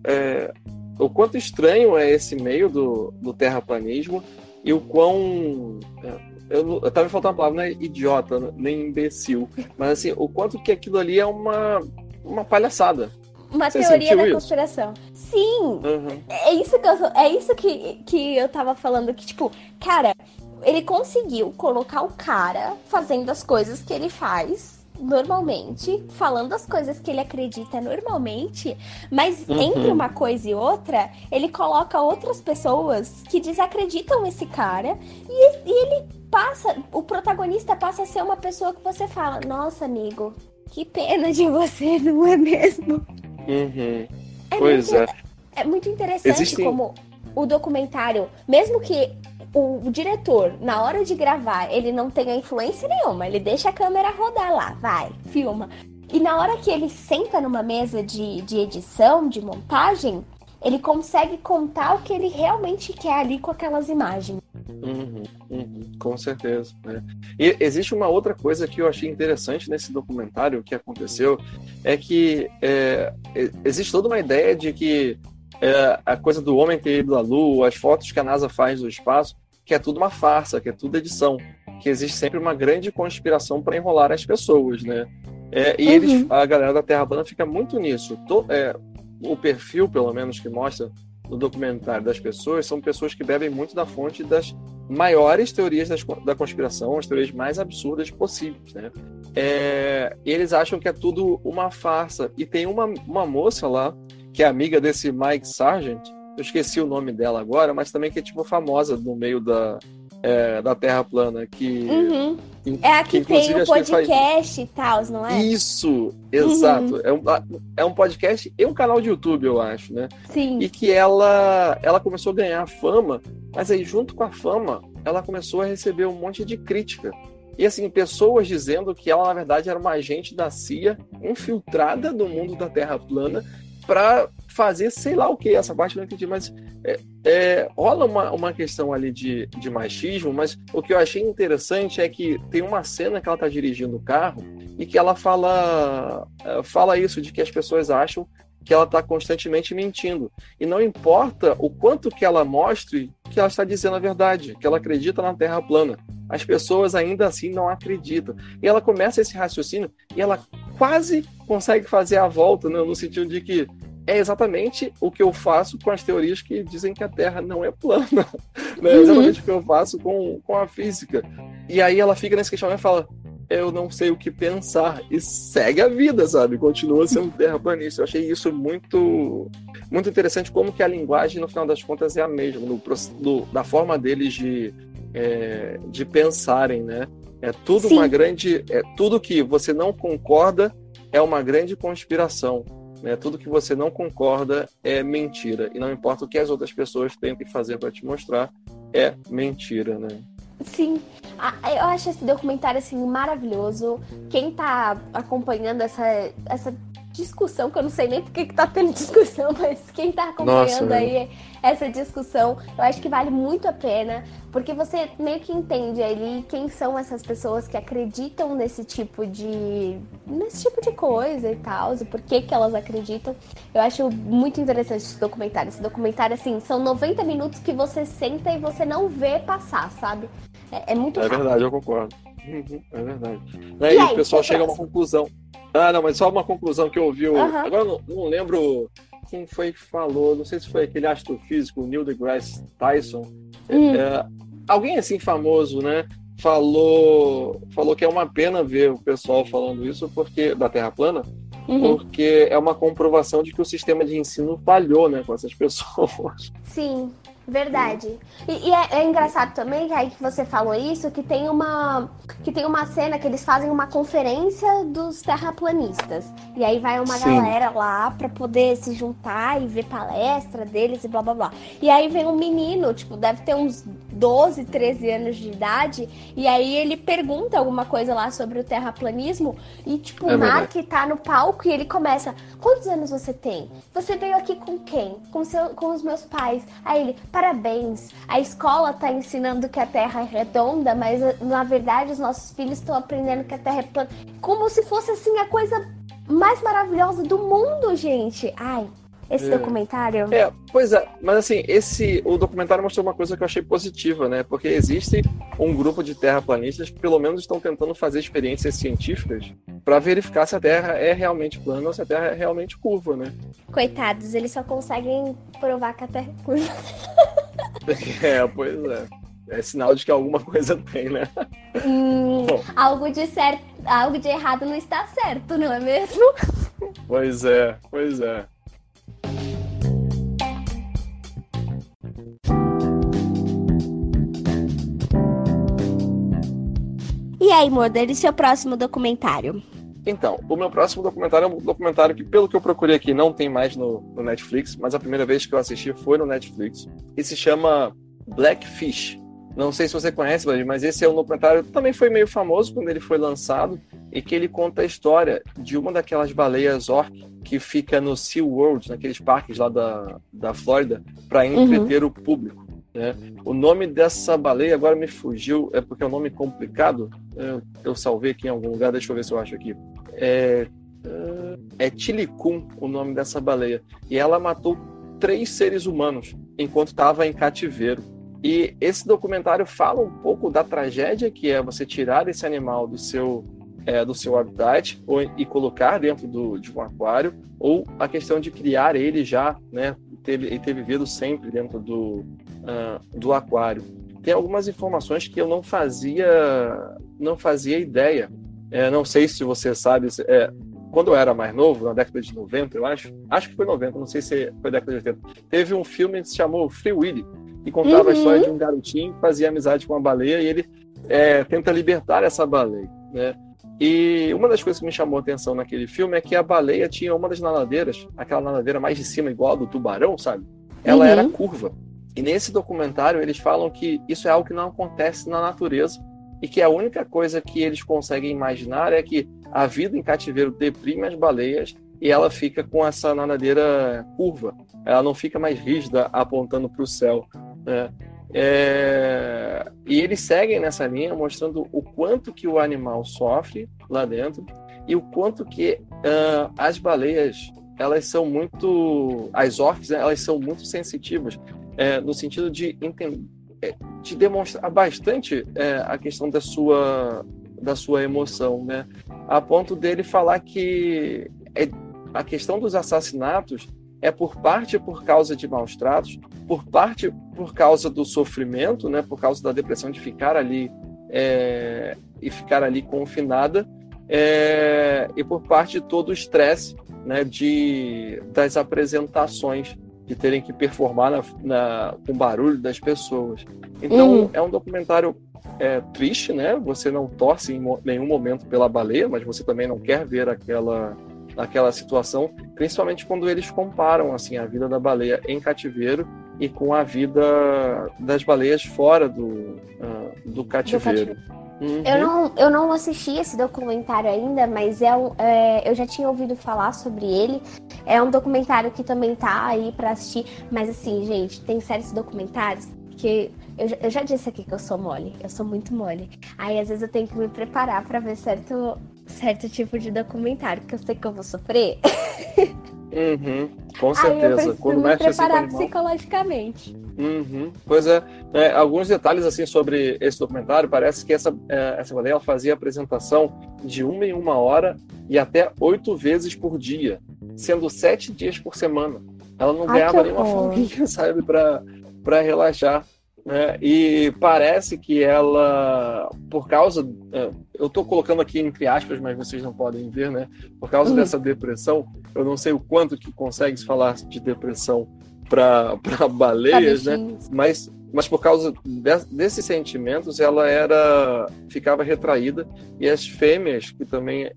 [SPEAKER 1] é, o quanto estranho é esse meio do, do terraplanismo e o quão é, eu, eu tava me faltando uma palavra, não é idiota, nem imbecil, mas assim, o quanto que aquilo ali é uma uma palhaçada.
[SPEAKER 2] Uma
[SPEAKER 1] Você
[SPEAKER 2] teoria da
[SPEAKER 1] isso?
[SPEAKER 2] conspiração. Sim,
[SPEAKER 1] Uhum.
[SPEAKER 2] É isso que eu, é isso que, que eu tava falando, que, tipo, cara, ele conseguiu colocar o cara fazendo as coisas que ele faz normalmente, falando as coisas que ele acredita normalmente, mas
[SPEAKER 1] Uhum.
[SPEAKER 2] entre uma coisa e outra, ele coloca outras pessoas que desacreditam esse cara e, e ele passa, o protagonista passa a ser uma pessoa que você fala, nossa, amigo, que pena de você, não é mesmo?
[SPEAKER 1] Uhum.
[SPEAKER 2] É
[SPEAKER 1] Pois
[SPEAKER 2] muito
[SPEAKER 1] é.
[SPEAKER 2] é muito interessante
[SPEAKER 1] Existem-
[SPEAKER 2] como o documentário, mesmo que o, o diretor, na hora de gravar, ele não tenha influência nenhuma, ele deixa a câmera rodar lá, vai, filma. E na hora que ele senta numa mesa de, de edição, de montagem, ele consegue contar o que ele realmente quer ali com aquelas imagens.
[SPEAKER 1] Uhum, uhum, com certeza. né? E existe uma outra coisa que eu achei interessante nesse documentário que aconteceu, é que é, existe toda uma ideia de que é, a coisa do homem ter ido à Lua, as fotos que a NASA faz do espaço, que é tudo uma farsa, que é tudo edição, que existe sempre uma grande conspiração para enrolar as pessoas, né? É, e eles, a galera da Terra plana fica muito nisso. To- é, o perfil, pelo menos, que mostra no documentário das pessoas são pessoas que bebem muito da fonte das maiores teorias das, da conspiração, as teorias mais absurdas possíveis, né? É, eles acham que é tudo uma farsa. E tem uma, uma moça lá, que é amiga desse Mike Sargent, eu esqueci o nome dela agora, mas também que é tipo famosa no meio da, é, da Terra plana, que...
[SPEAKER 2] Uhum. É a que,
[SPEAKER 1] inclusive,
[SPEAKER 2] tem o
[SPEAKER 1] que faz-
[SPEAKER 2] podcast e tal, não é?
[SPEAKER 1] Isso, exato. É, um, é um podcast e um canal de YouTube, eu acho, né?
[SPEAKER 2] Sim.
[SPEAKER 1] e que ela ela começou a ganhar fama, mas aí junto com a fama, ela começou a receber um monte de crítica. E assim, pessoas dizendo que ela na verdade era uma agente da CIA infiltrada no mundo da Terra plana para fazer sei lá o que, essa parte não entendi, mas é, é, rola uma, uma questão ali de, de machismo, mas o que eu achei interessante é que tem uma cena que ela está dirigindo o carro e que ela fala, eh, fala isso, de que as pessoas acham que ela está constantemente mentindo. E não importa o quanto que ela mostre que ela está dizendo a verdade, que ela acredita na Terra plana. As pessoas ainda assim não acreditam. E ela começa esse raciocínio e ela quase consegue fazer a volta, né, no sentido de que é exatamente o que eu faço com as teorias que dizem que a Terra não é plana. né? É exatamente o que eu faço com, com a física. E aí ela fica nesse questionamento e fala: eu não sei o que pensar. E segue a vida, sabe? Continua sendo terraplanista. Eu achei isso muito muito interessante, como que a linguagem, no final das contas, é a mesma, no, do- da forma deles de, é, de pensarem, né? É tudo
[SPEAKER 2] Sim.
[SPEAKER 1] uma grande. É tudo que você não concorda é uma grande conspiração. Né? Tudo que você não concorda é mentira. E não importa o que as outras pessoas tentem fazer para te mostrar, é mentira, né?
[SPEAKER 2] Sim, eu acho esse documentário assim maravilhoso. Quem tá acompanhando essa, essa discussão, que eu não sei nem por que tá tendo discussão, mas quem tá acompanhando
[SPEAKER 1] Nossa,
[SPEAKER 2] aí essa discussão, eu acho que vale muito a pena, porque você meio que entende ali quem são essas pessoas que acreditam nesse tipo de nesse tipo de coisa e tal, e por que que elas acreditam. Eu acho muito interessante esse documentário. Esse documentário assim, são 90 minutos que você senta e você não vê passar, sabe? É, é muito
[SPEAKER 1] É
[SPEAKER 2] rápido.
[SPEAKER 1] verdade, eu concordo. Uhum, é verdade. Né,
[SPEAKER 2] E
[SPEAKER 1] E,
[SPEAKER 2] aí,
[SPEAKER 1] o pessoal chega a uma conclusão. Ah, não, mas só uma conclusão que eu ouvi.
[SPEAKER 2] Aham.
[SPEAKER 1] Agora não, não lembro quem foi que falou, não sei se foi aquele astrofísico, Neil deGrasse Tyson.
[SPEAKER 2] Hum.
[SPEAKER 1] É, alguém assim famoso, né? Falou, falou que é uma pena ver o pessoal falando isso porque da Terra plana,
[SPEAKER 2] Uhum.
[SPEAKER 1] porque é uma comprovação de que o sistema de ensino falhou, né, com essas pessoas.
[SPEAKER 2] Sim, verdade. E, e é, é engraçado também que aí que você falou isso, que tem uma que tem uma cena que eles fazem uma conferência dos terraplanistas. E aí vai uma
[SPEAKER 1] Sim.
[SPEAKER 2] galera lá pra poder se juntar e ver palestra deles e blá blá blá. E aí vem um menino, tipo, deve ter uns 12, 13 anos de idade, e aí ele pergunta alguma coisa lá sobre o terraplanismo e tipo,
[SPEAKER 1] É
[SPEAKER 2] o. Mark tá no palco e ele começa: "Quantos anos você tem? Você veio aqui com quem? Com seu, com os meus pais?" Aí ele: "Parabéns. A escola tá ensinando que a Terra é redonda, mas na verdade os nossos filhos estão aprendendo que a Terra é plana." Como se fosse assim a coisa mais maravilhosa do mundo, gente. Ai, esse
[SPEAKER 1] É.
[SPEAKER 2] documentário.
[SPEAKER 1] É, pois é, mas assim, esse o documentário mostrou uma coisa que eu achei positiva, né? Porque existe um grupo de terraplanistas que pelo menos estão tentando fazer experiências científicas para verificar se a Terra é realmente plana ou se a Terra é realmente curva, né?
[SPEAKER 2] Coitados, eles só conseguem provar que a Terra é curva.
[SPEAKER 1] É, pois é. É sinal de que alguma coisa tem, né?
[SPEAKER 2] Hum,
[SPEAKER 1] Bom.
[SPEAKER 2] algo de certo, algo de errado não está certo, não é mesmo?
[SPEAKER 1] Pois é, pois é.
[SPEAKER 2] E aí, Morder, e seu próximo documentário?
[SPEAKER 1] Então, o meu próximo documentário é um documentário que, pelo que eu procurei aqui, não tem mais no, no Netflix, mas a primeira vez que eu assisti foi no Netflix. E se chama Blackfish. Não sei se você conhece, mas esse é um documentário que também foi meio famoso quando ele foi lançado e que ele conta a história de uma daquelas baleias orc que fica no SeaWorld, naqueles parques lá da, da Flórida, para entreter o público. né? O nome dessa baleia agora me fugiu, é porque é um nome complicado. Eu, eu salvei aqui em algum lugar, deixa eu ver se eu acho aqui. É, é Tilicum o nome dessa baleia. E ela matou três seres humanos enquanto estava em cativeiro. E esse documentário fala um pouco da tragédia que é você tirar esse animal do seu, é, do seu habitat ou, e colocar dentro do, de um aquário, ou a questão de criar ele já, né, ter, e ter vivido sempre dentro do, ah, do aquário. Tem algumas informações que eu não fazia, não fazia ideia. É, não sei se você sabe, é, quando eu era mais novo, na década de 90, eu acho, acho que foi 90, não sei se foi década de 80, teve um filme que se chamou Free Willy, que contava
[SPEAKER 2] Uhum.
[SPEAKER 1] a história de um garotinho que fazia amizade com uma baleia e ele é, tenta libertar essa baleia, né? E uma das coisas que me chamou a atenção naquele filme é que a baleia tinha uma das nadadeiras, aquela nadadeira mais de cima, igual a do tubarão, sabe? Ela
[SPEAKER 2] Uhum.
[SPEAKER 1] era curva. E nesse documentário eles falam que isso é algo que não acontece na natureza e que a única coisa que eles conseguem imaginar é que a vida em cativeiro deprime as baleias e ela fica com essa nadadeira curva. Ela não fica mais rígida apontando para o céu. Né? É, E eles seguem nessa linha mostrando o quanto que o animal sofre lá dentro e o quanto que ah, as baleias elas são muito as orcs né, elas são muito sensitivas é, no sentido de entender de demonstrar bastante é, a questão da sua da sua emoção, né? A ponto dele falar que é, a questão dos assassinatos é por parte por causa de maus tratos, por parte por causa do sofrimento, né? Por causa da depressão de ficar ali é, e ficar ali confinada, é, e por parte de todo o estresse, né? De das apresentações de terem que performar na, na, com o barulho das pessoas. Então,
[SPEAKER 2] Uhum.
[SPEAKER 1] é um documentário é, triste, né? Você não torce em nenhum momento pela baleia, mas você também não quer ver aquela, aquela situação, principalmente quando eles comparam assim a vida da baleia em cativeiro e com a vida das baleias fora do, ah, do cativeiro. Uhum.
[SPEAKER 2] Eu não, eu não assisti esse documentário ainda, mas é um, é, eu já tinha ouvido falar sobre ele. É um documentário que também tá aí pra assistir. Mas assim, gente, tem certos documentários que eu, já- eu já disse aqui que eu sou mole. Eu sou muito mole. Aí às vezes eu tenho que me preparar pra ver certo, certo tipo de documentário, porque eu sei que eu vou sofrer.
[SPEAKER 1] Uhum, com certeza. Quando
[SPEAKER 2] me
[SPEAKER 1] mexe assim
[SPEAKER 2] preparar
[SPEAKER 1] animal.
[SPEAKER 2] psicologicamente.
[SPEAKER 1] Uhum. Pois é, É, alguns detalhes assim sobre esse documentário. Parece que essa, é, essa ela fazia apresentação de uma em uma hora e até oito vezes por dia, sendo sete dias por semana. Ela não
[SPEAKER 2] Ai,
[SPEAKER 1] ganhava
[SPEAKER 2] que
[SPEAKER 1] nenhuma folguinha, sabe, pra, pra relaxar. Né? E parece que ela, por causa. é, Eu tô colocando aqui entre aspas, mas vocês não podem ver, né? Por causa
[SPEAKER 2] Hum.
[SPEAKER 1] dessa depressão, eu não sei o quanto que consegue se falar de depressão para baleias, né? Mas, mas por causa de- desses sentimentos, ela era ficava retraída e as fêmeas que também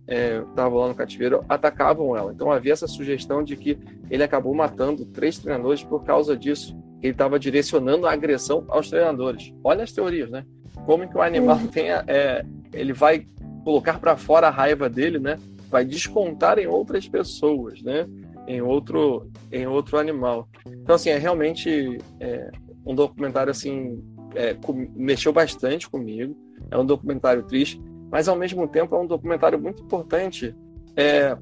[SPEAKER 1] estavam lá no cativeiro atacavam ela. Então havia essa sugestão de que ele acabou matando três treinadores por causa disso. Ele estava direcionando a agressão aos treinadores. Olha as teorias, né? Como que o animal tem é, ele vai colocar para fora a raiva dele, né? Vai descontar em outras pessoas, né? Em outro, em outro animal. Então, assim, é realmente é, um documentário, assim, é, mexeu bastante comigo. É um documentário triste, mas ao mesmo tempo é um documentário muito importante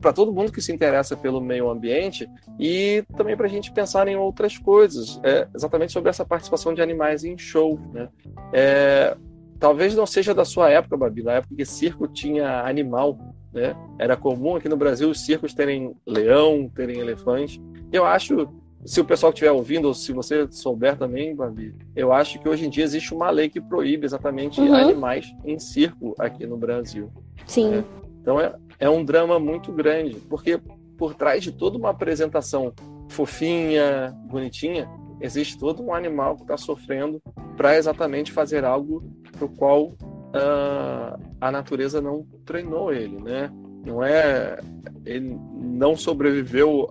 [SPEAKER 1] para todo mundo que se interessa pelo meio ambiente e também para a gente pensar em outras coisas, é, exatamente sobre essa participação de animais em show. Né? É, talvez não seja da sua época, Babi, na época que circo tinha animal. Né? Era comum aqui no Brasil os circos terem leão, terem elefante. Eu acho, se o pessoal que estiver ouvindo, ou se você souber também, Babi, eu acho que hoje em dia existe uma lei que proíbe exatamente
[SPEAKER 2] Uhum.
[SPEAKER 1] animais em circo aqui no Brasil.
[SPEAKER 2] Sim.
[SPEAKER 1] Então é, é um drama muito grande, porque por trás de toda uma apresentação fofinha, bonitinha, existe todo um animal que está sofrendo para exatamente fazer algo para o qual ah, a natureza não treinou ele, né? Não é ele não sobreviveu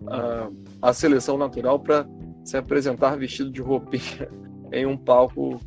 [SPEAKER 1] à, seleção natural para se apresentar vestido de roupinha em um palco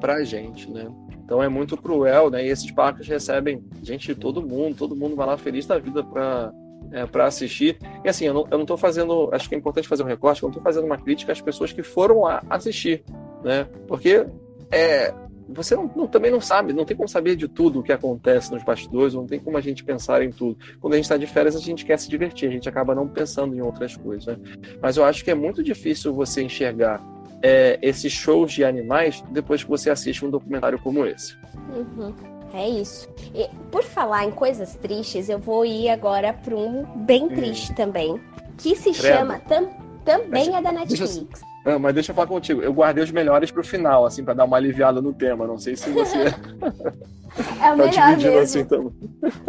[SPEAKER 1] para a gente, né? Então é muito cruel, né? E esses parques recebem gente de todo mundo, todo mundo vai lá feliz da vida para é, para assistir. E assim, eu não, tô fazendo, acho que é importante fazer um recorte, eu não tô fazendo uma crítica às pessoas que foram lá assistir, né? Porque é, você não, não- também não sabe, não tem como saber de tudo o que acontece nos bastidores, não tem como a gente pensar em tudo. Quando a gente está de férias, a gente quer se divertir, a gente acaba não pensando em outras coisas, né? Mas eu acho que é muito difícil você enxergar é, esses shows de animais depois que você assiste um documentário como esse.
[SPEAKER 2] Uhum. É isso. E, por falar em coisas tristes, eu vou ir agora para um bem triste também, que se
[SPEAKER 1] Hum. Credo.
[SPEAKER 2] chama tam- também
[SPEAKER 1] Deixa-
[SPEAKER 2] é da
[SPEAKER 1] deixa eu-
[SPEAKER 2] Netflix.
[SPEAKER 1] Ah, mas deixa eu falar contigo. Eu guardei os melhores pro final, assim, pra dar uma aliviada no tema. Não sei se você
[SPEAKER 2] É o
[SPEAKER 1] tá
[SPEAKER 2] melhor mesmo,
[SPEAKER 1] assim também.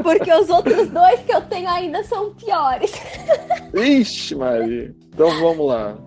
[SPEAKER 2] porque os outros dois que eu tenho ainda são piores.
[SPEAKER 1] Ixi, Maria. Então vamos lá.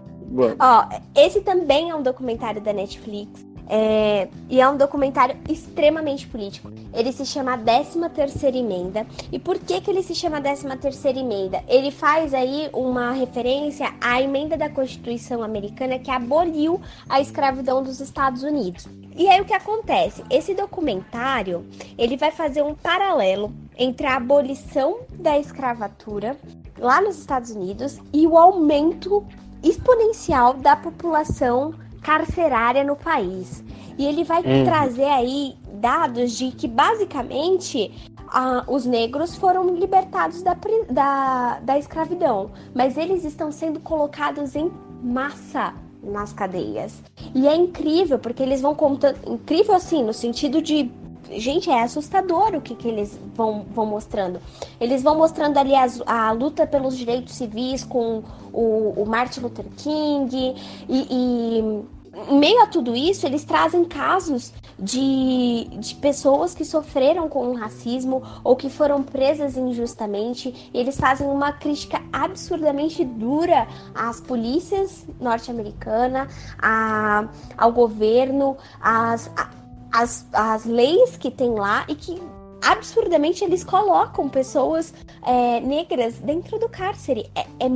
[SPEAKER 2] Ó, esse também é um documentário da Netflix. é, e é um documentário extremamente político. Ele se chama 13 Terceira Emenda. E por que, que ele se chama 13 Terceira Emenda? Ele faz aí uma referência à emenda da Constituição Americana que aboliu a escravidão dos Estados Unidos. E aí o que acontece? Esse documentário ele vai fazer um paralelo entre a abolição da escravatura lá nos Estados Unidos e o aumento exponencial da população carcerária no país. E ele vai
[SPEAKER 1] Uhum.
[SPEAKER 2] trazer aí dados de que basicamente ah, os negros foram libertados da, da, da escravidão, mas eles estão sendo colocados em massa nas cadeias. E é incrível, porque eles vão contando. Incrível assim, no sentido de. Gente, é assustador o que, que eles vão, vão mostrando. Eles vão mostrando ali as- a luta pelos direitos civis com o, o Martin Luther King. E, e em meio a tudo isso, eles trazem casos de, de pessoas que sofreram com o racismo ou que foram presas injustamente. E eles fazem uma crítica absurdamente dura às polícias norte-americanas, a- ao governo, às, a- às, às leis que tem lá e que absurdamente eles colocam pessoas é, negras dentro do cárcere. É, é,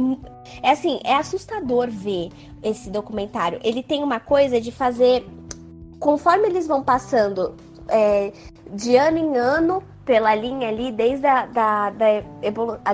[SPEAKER 2] é assim, é assustador ver esse documentário. Ele tem uma coisa de fazer. Conforme eles vão passando é, de ano em ano pela linha ali, desde a da, da,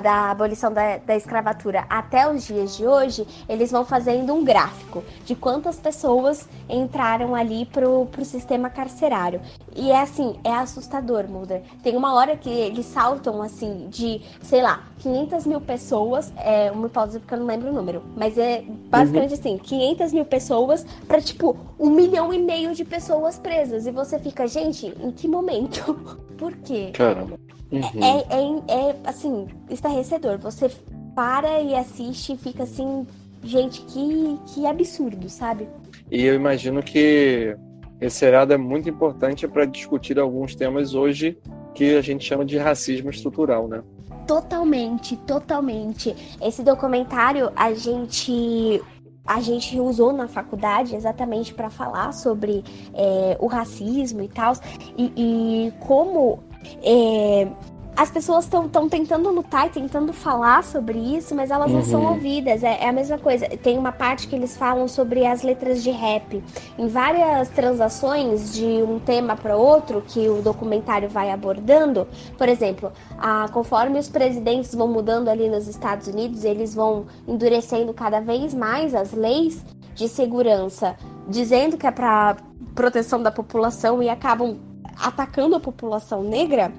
[SPEAKER 2] da abolição da, da escravatura até os dias de hoje, eles vão fazendo um gráfico de quantas pessoas entraram ali pro, pro sistema carcerário. E é assim, é assustador, Mulder. Tem uma hora que eles saltam assim de, sei lá, 500 mil pessoas, é uma hipótese porque eu não lembro o número, mas é basicamente assim, 500 mil pessoas pra tipo um milhão e meio de pessoas presas. E você fica, gente, em que momento? Por quê?
[SPEAKER 1] Caramba. Uhum.
[SPEAKER 2] É, é, é, assim, estarrecedor. Você para e assiste e fica assim, gente, que, que absurdo, sabe?
[SPEAKER 1] E eu imagino que esse seriado é muito importante para discutir alguns temas hoje que a gente chama de racismo estrutural, né?
[SPEAKER 2] Totalmente, totalmente. Esse documentário a gente a gente usou na faculdade exatamente para falar sobre é, o racismo e tal, e, e como é, as pessoas estão tentando lutar e tentando falar sobre isso, mas elas não são
[SPEAKER 1] Uhum.
[SPEAKER 2] ouvidas. É, é a mesma coisa. Tem uma parte que eles falam sobre as letras de rap. Em várias transações de um tema para outro que o documentário vai abordando, por exemplo, a, conforme os presidentes vão mudando ali nos Estados Unidos, eles vão endurecendo cada vez mais as leis de segurança, dizendo que é para proteção da população e acabam atacando a população negra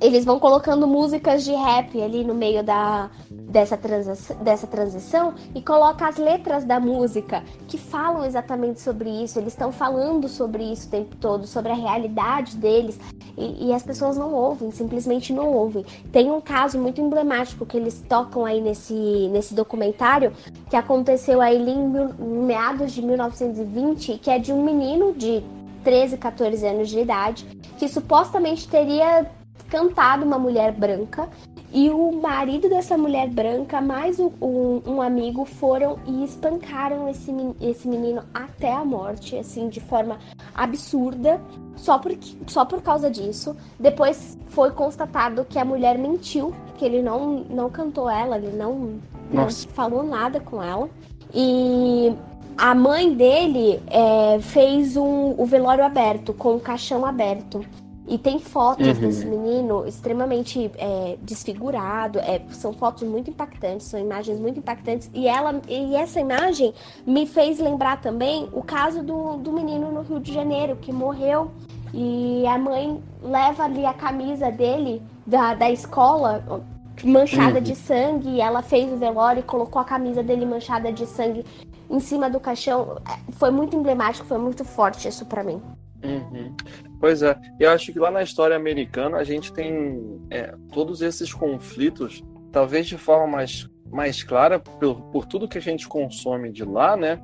[SPEAKER 2] eles vão colocando músicas de rap ali no meio da, dessa, transa, dessa transição e coloca as letras da música que falam exatamente sobre isso. Eles estão falando sobre isso o tempo todo, sobre a realidade deles. E, e, as pessoas não ouvem, simplesmente não ouvem. Tem um caso muito emblemático que eles tocam aí nesse, nesse documentário que aconteceu aí em, em meados de 1920, que é de um menino de 13, 14 anos de idade que supostamente teria cantado uma mulher branca e o marido dessa mulher branca mais um, um, amigo foram e espancaram esse, esse menino até a morte, assim, de forma absurda, só por, só por causa disso. Depois foi constatado que a mulher mentiu, que ele não, não cantou ela, ele não, não falou nada com ela. E a mãe dele é, fez um, o velório aberto, com o caixão aberto. E tem fotos uhum. desse menino extremamente é, desfigurado. É, são fotos muito impactantes, são imagens muito impactantes. E, ela, e essa imagem me fez lembrar também o caso do, do menino no Rio de Janeiro, que morreu. E a mãe leva ali a camisa dele da, da escola manchada uhum. de sangue. E ela fez o velório e colocou a camisa dele manchada de sangue em cima do caixão. Foi muito emblemático, foi muito forte isso para mim.
[SPEAKER 1] Uhum. Pois é, eu acho que lá na história americana a gente tem é, todos esses conflitos, talvez de forma mais, mais clara, por, por tudo que a gente consome de lá, né?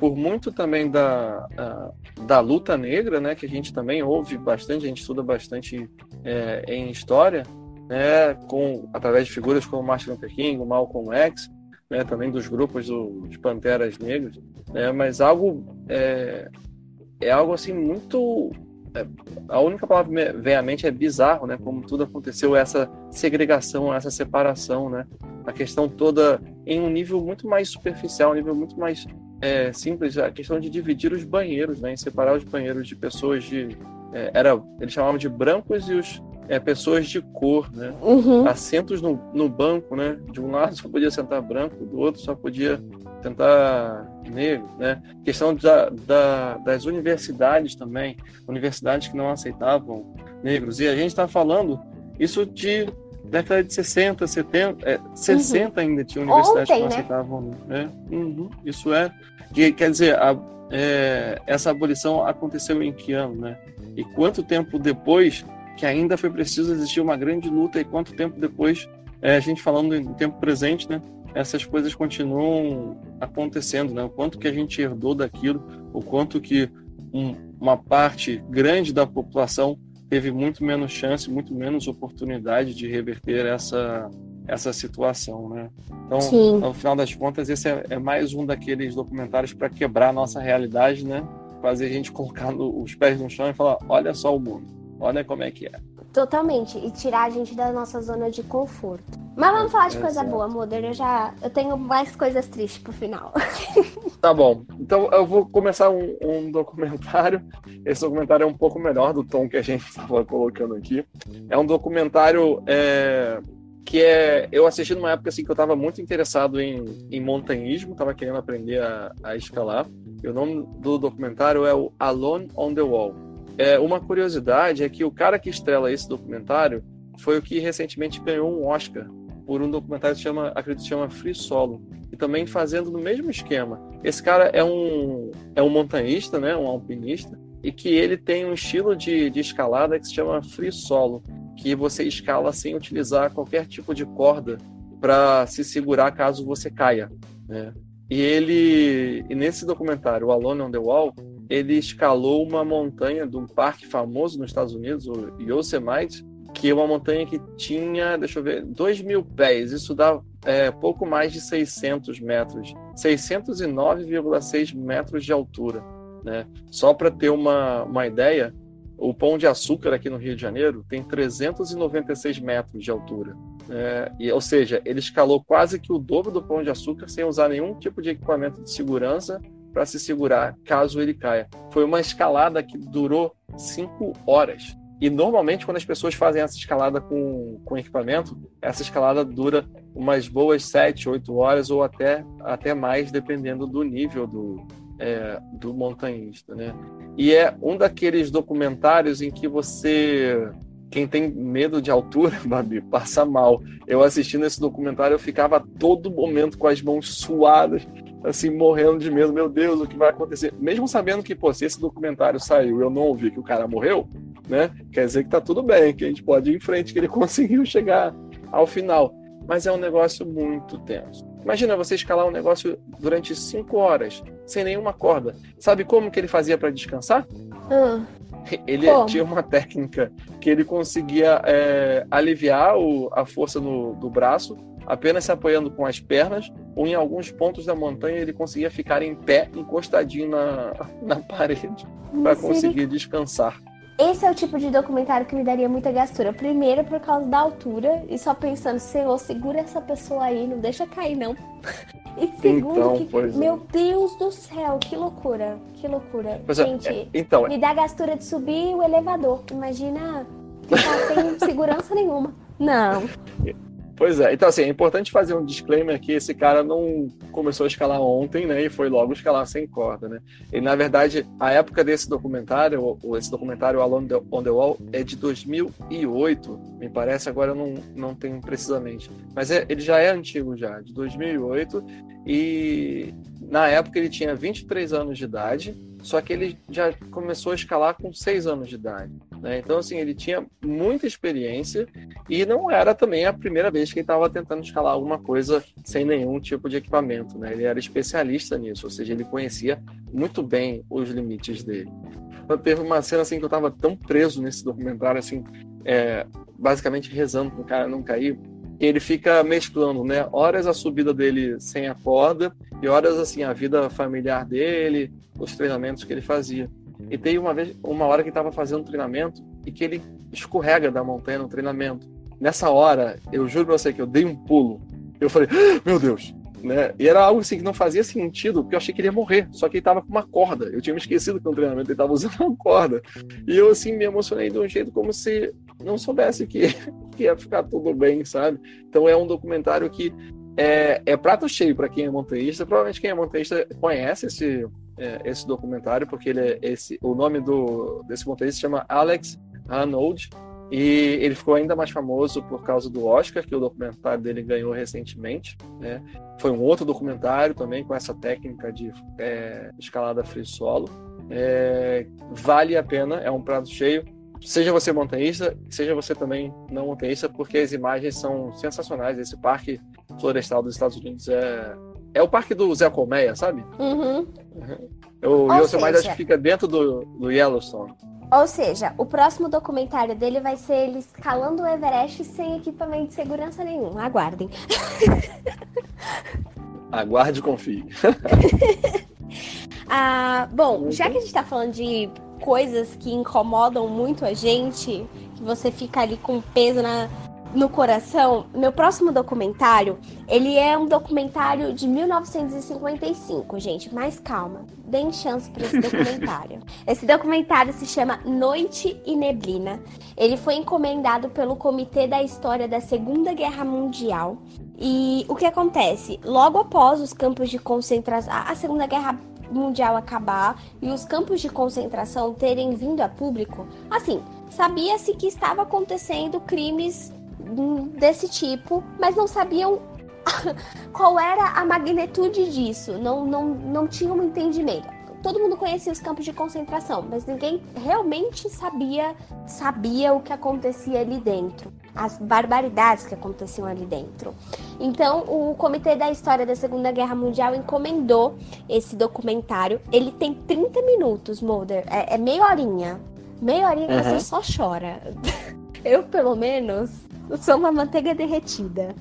[SPEAKER 1] Por muito também da, da luta negra, né? Que a gente também ouve bastante, a gente estuda bastante é, em história, né? Com, através de figuras como Martin Luther King, Malcolm X, né? Também dos grupos do, Panteras Negras, né? Mas algo... É, é algo assim muito a única palavra que vem à mente é bizarro, né? Como tudo aconteceu, essa segregação, essa separação, né? A questão toda em um nível muito mais superficial, um nível muito mais é, simples, a questão de dividir os banheiros, né? Separar os banheiros de pessoas de é, era eles chamavam de brancos e os é, pessoas de cor, né?
[SPEAKER 2] Uhum.
[SPEAKER 1] Assentos no, no banco, né? De um lado só podia sentar branco, do outro só podia tentar negro, né? Questão da, da, das universidades também, universidades que não aceitavam negros. E a gente está falando isso de década de 60, 70, é, 60 uhum. ainda tinha universidades
[SPEAKER 2] Ontem,
[SPEAKER 1] que não
[SPEAKER 2] né?
[SPEAKER 1] aceitavam. Né? Uhum. Isso é, que, quer dizer, a, é, essa abolição aconteceu em que ano, né? E quanto tempo depois que ainda foi preciso existir uma grande luta e quanto tempo depois, é, a gente falando em tempo presente, né? essas coisas continuam acontecendo, né? O quanto que a gente herdou daquilo, o quanto que um, uma parte grande da população teve muito menos chance, muito menos oportunidade de reverter essa essa situação, né? Então,
[SPEAKER 2] Sim.
[SPEAKER 1] no final das contas, esse é, é mais um daqueles documentários para quebrar a nossa realidade, né? Fazer a gente colocar no, os pés no chão e falar: olha só o mundo, olha como é que é.
[SPEAKER 2] Totalmente. E tirar a gente da nossa zona de conforto. Mas vamos falar de coisa
[SPEAKER 1] Exato.
[SPEAKER 2] boa, Moder. Eu já eu tenho mais coisas tristes pro final.
[SPEAKER 1] Tá bom. Então eu vou começar um, um documentário. Esse documentário é um pouco melhor do tom que a gente estava colocando aqui. É um documentário é, que é. Eu assisti numa época assim que eu estava muito interessado em, em montanhismo, estava querendo aprender a, a escalar. E o nome do documentário é o Alone on the Wall. É, uma curiosidade é que o cara que estrela esse documentário foi o que recentemente ganhou um Oscar por um documentário que chama, acredito que chama Free Solo. E também fazendo no mesmo esquema. Esse cara é um, é um montanhista, né, um alpinista, e que ele tem um estilo de, de escalada que se chama Free Solo, que você escala sem utilizar qualquer tipo de corda para se segurar caso você caia. Né? E ele, e nesse documentário, Alone on the Wall, ele escalou uma montanha de um parque famoso nos Estados Unidos, o Yosemite, que é uma montanha que tinha, deixa eu ver, 2 mil pés. Isso dá é, pouco mais de 600 metros. 609,6 metros de altura. Né? Só para ter uma, uma ideia, o Pão de Açúcar aqui no Rio de Janeiro tem 396 metros de altura. É, e, ou seja, ele escalou quase que o dobro do Pão de Açúcar sem usar nenhum tipo de equipamento de segurança para se segurar caso ele caia. Foi uma escalada que durou cinco horas. E normalmente, quando as pessoas fazem essa escalada com, com equipamento, essa escalada dura umas boas 7, 8 horas ou até, até mais, dependendo do nível do, é, do montanhista. Né? E é um daqueles documentários em que você. Quem tem medo de altura, Babi, passa mal. Eu assistindo esse documentário, eu ficava todo momento com as mãos suadas, assim, morrendo de medo. Meu Deus, o que vai acontecer? Mesmo sabendo que, pô, se esse documentário saiu eu não ouvi que o cara morreu, né? Quer dizer que tá tudo bem, que a gente pode ir em frente, que ele conseguiu chegar ao final. Mas é um negócio muito tenso. Imagina você escalar um negócio durante cinco horas, sem nenhuma corda. Sabe como que ele fazia para descansar?
[SPEAKER 2] Hum.
[SPEAKER 1] Ele
[SPEAKER 2] Como?
[SPEAKER 1] tinha uma técnica que ele conseguia é, aliviar o- a força no, do braço apenas se apoiando com as pernas, ou em alguns pontos da montanha ele conseguia ficar em pé, encostadinho na, na parede, para conseguir descansar.
[SPEAKER 2] Esse é o tipo de documentário que me daria muita gastura. Primeiro, por causa da altura, e só pensando, Senhor, segura essa pessoa aí, não deixa cair, não. E segundo,
[SPEAKER 1] Então,
[SPEAKER 2] que,
[SPEAKER 1] é.
[SPEAKER 2] meu Deus do céu, que loucura, que loucura.
[SPEAKER 1] Pois é,
[SPEAKER 2] Gente,
[SPEAKER 1] é, então,
[SPEAKER 2] me dá gastura de subir o elevador. Imagina ficar sem segurança nenhuma. Não.
[SPEAKER 1] Pois é, então assim, é importante fazer um disclaimer que esse cara não começou a escalar ontem, né, e foi logo escalar sem corda, né. E na verdade, a época desse documentário, esse documentário Alone on the Wall é de 2008, me parece, agora eu não, não tenho precisamente, mas é- ele já é antigo já, de 2008, e na época ele tinha 23 anos de idade, só que ele já começou a escalar com 6 anos de idade, né, então assim, ele tinha muita experiência, e não era também a primeira vez que ele estava tentando escalar alguma coisa sem nenhum tipo de equipamento, né? Ele era especialista nisso, ou seja, ele conhecia muito bem os limites dele. Então, teve uma cena assim que eu estava tão preso nesse documentário, assim, é, basicamente rezando para o cara não cair, ele fica mesclando, né? Horas a subida dele sem a corda e horas assim a vida familiar dele, os treinamentos que ele fazia. E tem uma vez, uma hora que estava fazendo treinamento e que ele escorrega da montanha no treinamento. Nessa hora, eu juro pra você que eu dei um pulo. Eu falei, "Ah, meu Deus! Né? E era algo assim que não fazia sentido, porque eu achei que ele ia morrer. Só que ele tava com uma corda. Eu tinha me esquecido que no treinamento ele tava usando uma corda. E eu, assim, me emocionei de um jeito como se não soubesse que, que ia ficar tudo bem, sabe? Então é um documentário que é, é prato cheio para quem é montanhista. Provavelmente quem é montanhista conhece esse, é, esse documentário, porque ele é esse, o nome do, desse montanhista se chama Alex Arnold. E ele ficou ainda mais famoso por causa do Oscar, que o documentário dele ganhou recentemente. Né? Foi um outro documentário também com essa técnica de é, escalada free solo. É, vale a pena, é um prato cheio. Seja você montanhista, seja você também não montanhista, porque as imagens são sensacionais. Esse parque florestal dos Estados Unidos é, é o parque do Zé Colmeia, sabe?
[SPEAKER 2] Uhum.
[SPEAKER 1] O Yosemite acho que fica dentro do, do Yellowstone.
[SPEAKER 2] Ou seja, o próximo documentário dele vai ser ele escalando o Everest sem equipamento de segurança nenhum. Aguardem.
[SPEAKER 1] Aguarde e confie.
[SPEAKER 2] Ah, bom, já que a gente tá falando de coisas que incomodam muito a gente, que você fica ali com peso na, no coração, meu próximo documentário, ele é um documentário de 1955, gente, mas calma, deem chance pra esse documentário. esse documentário se chama Noite e Neblina. Ele foi encomendado pelo Comitê da História da Segunda Guerra Mundial. E o que acontece? Logo após os campos de concentração, a Segunda Guerra Mundial acabar e os campos de concentração terem vindo a público, assim, sabia-se que estava acontecendo crimes hum, desse tipo, mas não sabiam qual era a magnitude disso, não, não, não tinham um entendimento. Todo mundo conhecia os campos de concentração, mas ninguém realmente sabia sabia o que acontecia ali dentro. As barbaridades que aconteciam ali dentro. Então, o Comitê da História da Segunda Guerra Mundial encomendou esse documentário. Ele tem 30 minutos, Mulder. É, é meia horinha. Meia horinha que
[SPEAKER 1] Uhum.
[SPEAKER 2] você só chora. Eu, pelo menos, sou uma manteiga derretida.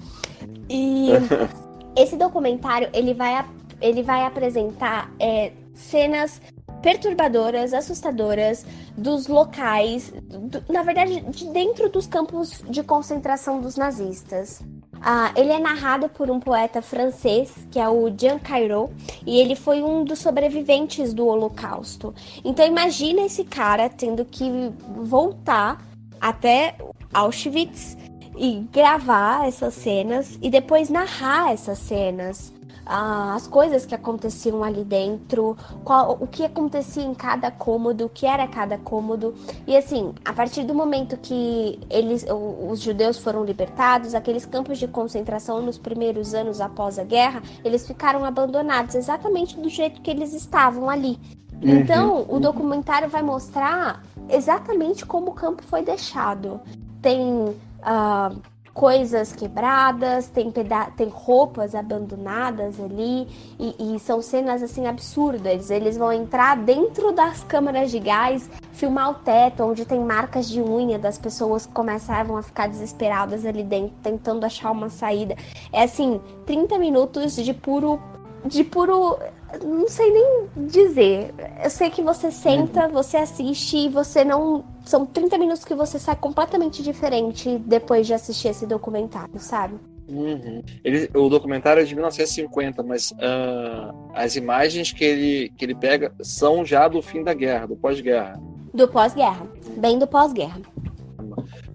[SPEAKER 2] E esse documentário, ele vai, ele vai apresentar é, cenas perturbadoras, assustadoras dos locais, do- na verdade, de dentro dos campos de concentração dos nazistas. Ah, ele é narrado por um poeta francês, que é o Jean Cairo, e ele foi um dos sobreviventes do Holocausto. Então imagina esse cara tendo que voltar até Auschwitz e gravar essas cenas e depois narrar essas cenas. Ah, as coisas que aconteciam ali dentro, qual- o que acontecia em cada cômodo, o que era cada cômodo. E assim, a partir do momento que eles, os judeus foram libertados, aqueles campos de concentração nos primeiros anos após a guerra, eles ficaram abandonados exatamente do jeito que eles estavam ali. Então, o documentário vai mostrar exatamente como o campo foi deixado. Tem ah, coisas quebradas, tem, peda tem roupas abandonadas ali, e, e são cenas assim absurdas. Eles vão entrar dentro das câmaras de gás, filmar o teto, onde tem marcas de unha das pessoas que começavam a ficar desesperadas ali dentro, tentando achar uma saída. É assim, 30 minutos de puro. De puro. Não sei nem dizer. Eu sei que você senta, você assiste e você não. São 30 minutos que você sai completamente diferente depois de assistir esse documentário, sabe?
[SPEAKER 1] Uhum. Ele, o documentário é de 1950, mas ah, as imagens que ele, que ele pega são já do fim da guerra, do pós-guerra.
[SPEAKER 2] Do pós-guerra. Bem do pós-guerra.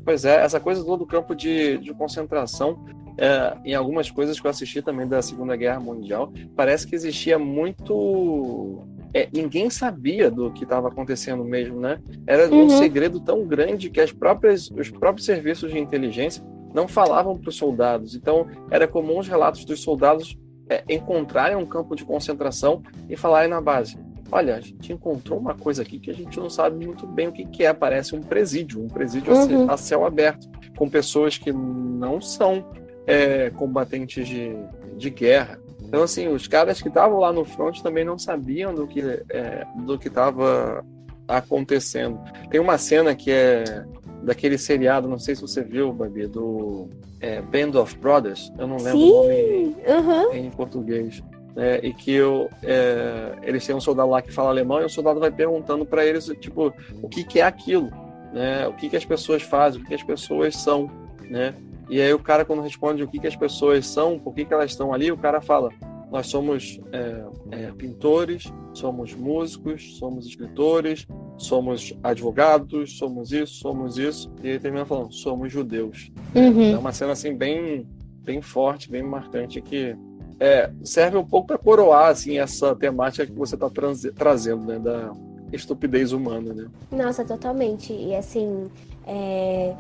[SPEAKER 1] Pois é, essa coisa toda do campo de, de concentração, é, em algumas coisas que eu assisti também da Segunda Guerra Mundial, parece que existia muito. é, ninguém sabia do que estava acontecendo mesmo, né? Era um
[SPEAKER 2] Uhum.
[SPEAKER 1] segredo tão grande que as próprias, os próprios serviços de inteligência não falavam para os soldados. Então, era comum os relatos dos soldados é, encontrarem um campo de concentração e falarem na base: Olha, a gente encontrou uma coisa aqui que a gente não sabe muito bem o que, que é. Parece um presídio, um presídio
[SPEAKER 2] Uhum.
[SPEAKER 1] a céu aberto, com pessoas que não são é, combatentes de, de guerra. Então, assim, os caras que estavam lá no front também não sabiam do que é, do que estava acontecendo. Tem uma cena que é daquele seriado, não sei se você viu, Babi, do é, Band of Brothers. Eu não lembro o nome
[SPEAKER 2] Sim! Uhum.
[SPEAKER 1] em português. né? e que eu, é, eles têm um soldado lá que fala alemão e o soldado vai perguntando para eles tipo o que, que é aquilo, né? O que, que as pessoas fazem, o que, que as pessoas são, né? E aí o cara quando responde o que, que as pessoas são, por que, que elas estão ali, o cara fala nós somos é, é, pintores, somos músicos, somos escritores, somos advogados, somos isso, somos isso. E ele termina falando, somos judeus. É
[SPEAKER 2] Uhum.
[SPEAKER 1] uma cena assim bem, bem forte, bem marcante que é, serve um pouco para coroar assim essa temática que você está trazendo, né, da estupidez humana, né?
[SPEAKER 2] Nossa, totalmente. E assim, é,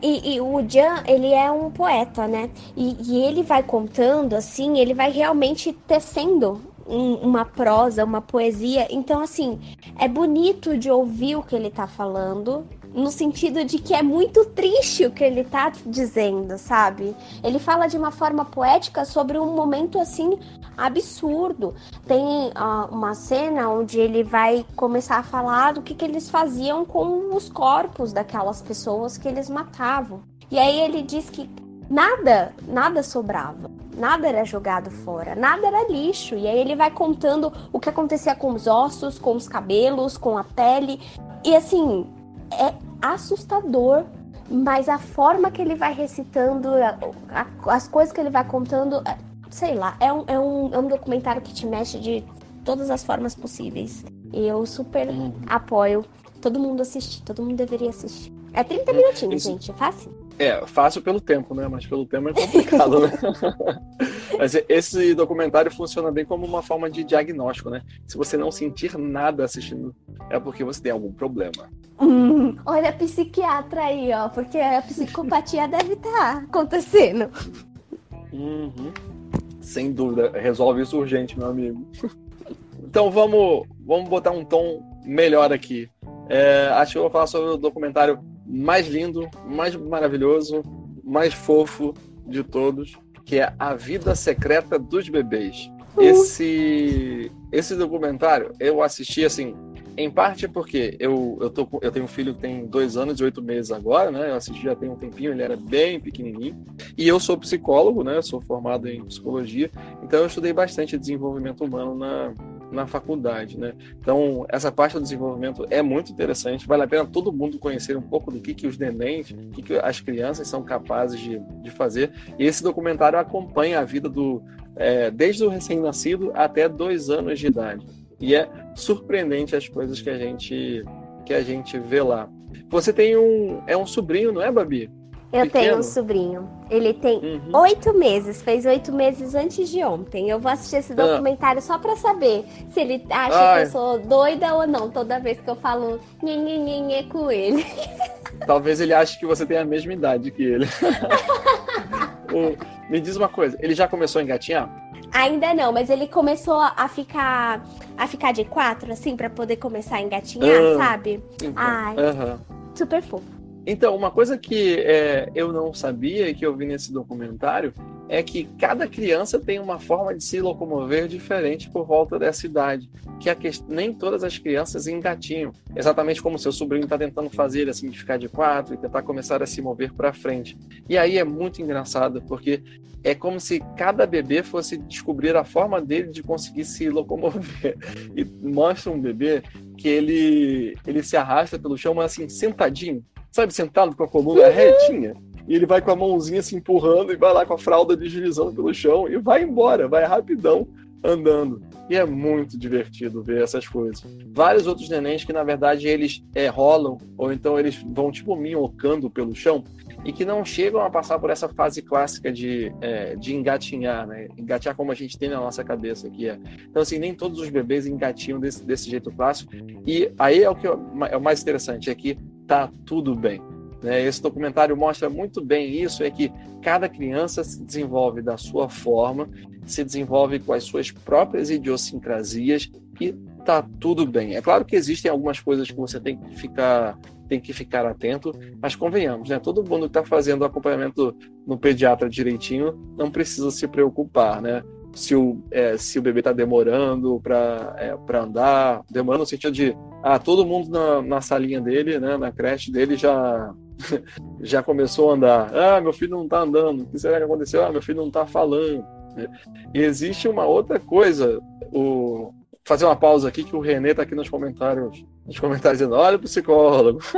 [SPEAKER 2] E, e o Jan, ele é um poeta, né? E, e ele vai contando, assim, ele vai realmente tecendo um- uma prosa, uma poesia. Então, assim, é bonito de ouvir o que ele tá falando, no sentido de que é muito triste o que ele tá dizendo, sabe? Ele fala de uma forma poética sobre um momento, assim, absurdo. Tem ah, uma cena onde ele vai começar a falar do que, que eles faziam com os corpos daquelas pessoas que eles matavam. E aí ele diz que nada, nada sobrava. Nada era jogado fora, nada era lixo. E aí ele vai contando o que acontecia com os ossos, com os cabelos, com a pele. E assim, é assustador. Mas a forma que ele vai recitando, a- a- as coisas que ele vai contando, é- sei lá, é um, é, um, é um documentário que te mexe de todas as formas possíveis. E eu super apoio todo mundo assistir, todo mundo deveria assistir. É 30 minutinhos,
[SPEAKER 1] Isso.
[SPEAKER 2] gente, é fácil.
[SPEAKER 1] É, fácil pelo tempo, né? Mas pelo tema é complicado, né? Mas esse documentário funciona bem como uma forma de diagnóstico, né? Se você não sentir nada assistindo, é porque você tem algum problema.
[SPEAKER 2] Hum, olha a psiquiatra aí, ó, porque a psicopatia deve estar acontecendo.
[SPEAKER 1] Uhum. Sem dúvida, resolve isso urgente, meu amigo. Então vamos, vamos botar um tom melhor aqui. É, acho que eu vou falar sobre o documentário mais lindo, mais maravilhoso, mais fofo de todos, que é A Vida Secreta dos Bebês. Esse, esse documentário eu assisti assim, em parte porque eu, eu, tô, eu tenho um filho que tem dois anos e oito meses agora, né? Eu assisti já tem um tempinho, ele era bem pequenininho. E eu sou psicólogo, né? Eu sou formado em psicologia, então eu estudei bastante desenvolvimento humano na, na faculdade, né? Então, essa parte do desenvolvimento é muito interessante, vale a pena todo mundo conhecer um pouco do que, que os nenéns, o que, que as crianças são capazes de, de fazer. E esse documentário acompanha a vida do, é, desde o recém-nascido até dois anos de idade. E é surpreendente as coisas que a gente que a gente vê lá. Você tem um é um sobrinho, não é, Babi?
[SPEAKER 2] Eu
[SPEAKER 1] Pequeno?
[SPEAKER 2] tenho um sobrinho. Ele tem
[SPEAKER 1] Uhum.
[SPEAKER 2] oito meses, fez oito meses antes de ontem. Eu vou assistir esse documentário só pra saber se ele acha
[SPEAKER 1] Ai.
[SPEAKER 2] que eu sou doida ou não, toda vez que eu falo nhenhenhenhê com ele.
[SPEAKER 1] Talvez ele ache que você tem a mesma idade que ele. O- me diz uma coisa, ele já começou a engatinhar?
[SPEAKER 2] Ainda não, mas ele começou a ficar a ficar de quatro, assim, pra poder começar a engatinhar,
[SPEAKER 1] Ah.
[SPEAKER 2] sabe?
[SPEAKER 1] Então,
[SPEAKER 2] Ai.
[SPEAKER 1] aham.
[SPEAKER 2] Super fofo.
[SPEAKER 1] Então, uma coisa que é, eu não sabia e que eu vi nesse documentário é que cada criança tem uma forma de se locomover diferente por volta dessa idade. Que a ques- nem todas as crianças engatinham. Exatamente como seu sobrinho está tentando fazer, assim, de ficar de quatro e tentar começar a se mover para frente. E aí é muito engraçado, porque é como se cada bebê fosse descobrir a forma dele de conseguir se locomover. E mostra um bebê que ele, ele se arrasta pelo chão, mas assim, sentadinho sabe, sentado com a coluna retinha. E ele vai com a mãozinha se empurrando e vai lá com a fralda deslizando pelo chão e vai embora, vai rapidão andando. E é muito divertido ver essas coisas. Vários outros nenéns que, na verdade, eles é, rolam, ou então eles vão tipo minhocando pelo chão, e que não chegam a passar por essa fase clássica de, é, de engatinhar, né? Engatinhar como a gente tem na nossa cabeça aqui. É. Então, assim, nem todos os bebês engatinham desse, desse jeito clássico. E aí é o que é o mais interessante, é que tá tudo bem. Né? Esse documentário mostra muito bem isso, é que cada criança se desenvolve da sua forma, se desenvolve com as suas próprias idiosincrasias e tá tudo bem. É claro que existem algumas coisas que você tem que ficar tem que ficar atento, mas convenhamos, né? Todo mundo que está fazendo acompanhamento no pediatra direitinho não precisa se preocupar, né? Se o, é, se o bebê está demorando para é, andar, demorando no sentido de ah, todo mundo na, na salinha dele, né, na creche dele já já começou a andar. Ah, meu filho não está andando. O que será que aconteceu? Ah, meu filho não está falando. né? E existe uma outra coisa. O fazer uma pausa aqui que o Renê está aqui nos comentários, nos comentários dizendo: "Olha o psicólogo".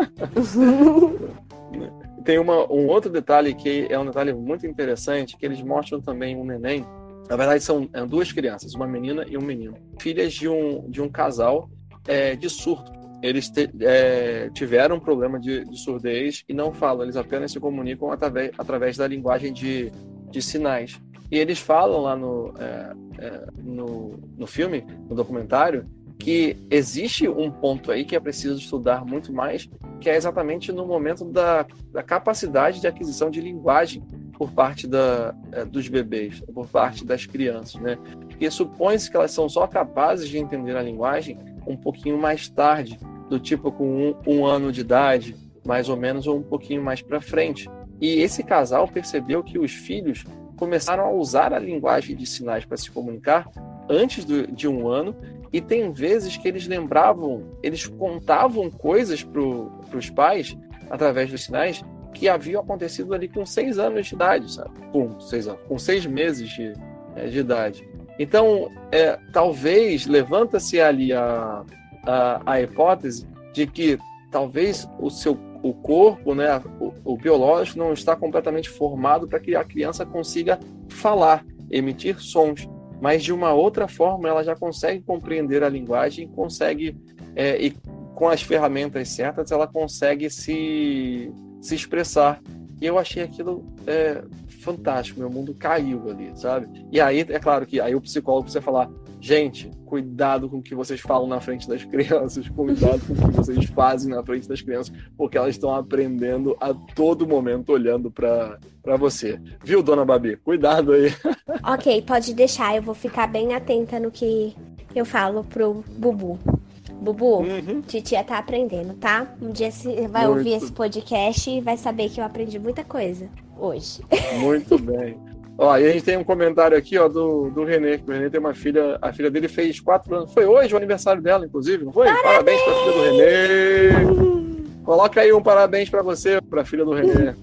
[SPEAKER 1] Tem uma, um outro detalhe que é um detalhe muito interessante que eles mostram também um neném. Na verdade são duas crianças, uma menina e um menino, filhas de um de um casal é, de surdo eles te- é, tiveram um problema de, de surdez e não falam, eles apenas se comunicam através, através da linguagem de, de sinais. E eles falam lá no, é, é, no, no filme, no documentário, que existe um ponto aí que é preciso estudar muito mais, que é exatamente no momento da, da capacidade de aquisição de linguagem por parte da, é, dos bebês, por parte das crianças, né? Porque supõe-se que elas são só capazes de entender a linguagem um pouquinho mais tarde, do tipo com um, um ano de idade, mais ou menos, ou um pouquinho mais para frente. E esse casal percebeu que os filhos começaram a usar a linguagem de sinais para se comunicar antes do, de um ano, e tem vezes que eles lembravam, eles contavam coisas para os pais através dos sinais que haviam acontecido ali com seis anos de idade, sabe? Com seis anos, com seis meses de, é, de idade. Então, é, talvez levanta-se ali a, a, a hipótese de que talvez o seu o corpo, né, o, o biológico não está completamente formado para que a criança consiga falar, emitir sons, mas de uma outra forma ela já consegue compreender a linguagem, consegue é, e com as ferramentas certas ela consegue se se expressar. E eu achei aquilo é, fantástico, meu mundo caiu ali, sabe? E aí, é claro que aí o psicólogo precisa falar, gente, cuidado com o que vocês falam na frente das crianças, cuidado com o que vocês fazem na frente das crianças, porque elas estão aprendendo a todo momento olhando para você. Viu, dona Babi? Cuidado aí.
[SPEAKER 2] ok, pode deixar, eu vou ficar bem atenta no que eu falo pro Bubu. Bubu,
[SPEAKER 1] Uhum.
[SPEAKER 2] titia tá aprendendo, tá? Um dia você vai
[SPEAKER 1] Muito.
[SPEAKER 2] ouvir esse podcast e vai saber que eu aprendi muita coisa hoje.
[SPEAKER 1] Muito bem. Ó, e a gente tem um comentário aqui, ó, do, do Renê, que o Renê tem uma filha, a filha dele fez quatro anos. Foi hoje o aniversário dela, inclusive, não foi? Parabéns, pra filha do Renê. Coloca aí um parabéns pra você, pra filha do Renê.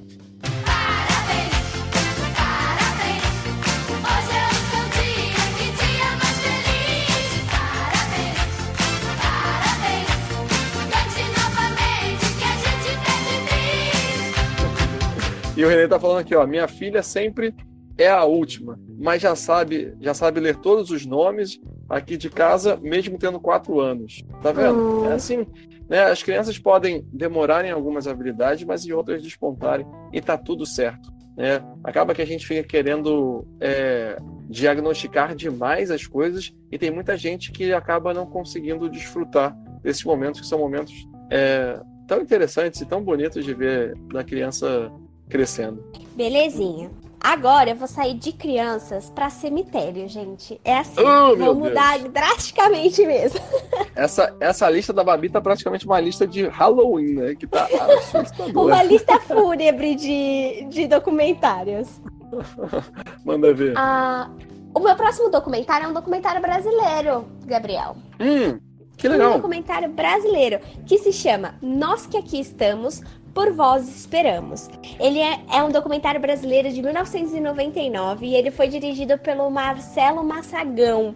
[SPEAKER 1] E o Renê tá falando aqui, ó, minha filha sempre é a última, mas já sabe, já sabe ler todos os nomes aqui de casa, mesmo tendo quatro anos. Tá vendo? É assim, né? As crianças podem demorar em algumas habilidades, mas em outras despontarem e tá tudo certo. Né? Acaba que a gente fica querendo é, diagnosticar demais as coisas e tem muita gente que acaba não conseguindo desfrutar desses momentos que são momentos é, tão interessantes e tão bonitos de ver da criança crescendo.
[SPEAKER 2] Belezinha. Agora eu vou sair de crianças pra cemitério, gente. É assim.
[SPEAKER 1] Oh,
[SPEAKER 2] vou mudar drasticamente mesmo.
[SPEAKER 1] Essa, essa lista da Babi tá praticamente uma lista de Halloween, né? Que tá assustadora.
[SPEAKER 2] Uma lista fúnebre de, de documentários.
[SPEAKER 1] Manda ver.
[SPEAKER 2] Ah, o meu próximo documentário é um documentário brasileiro, Gabriel.
[SPEAKER 1] Hum, que
[SPEAKER 2] Um
[SPEAKER 1] legal.
[SPEAKER 2] documentário brasileiro que se chama Nós que Aqui Estamos, por Vós Esperamos. Ele é, é um documentário brasileiro de 1999 e ele foi dirigido pelo Marcelo Massagão.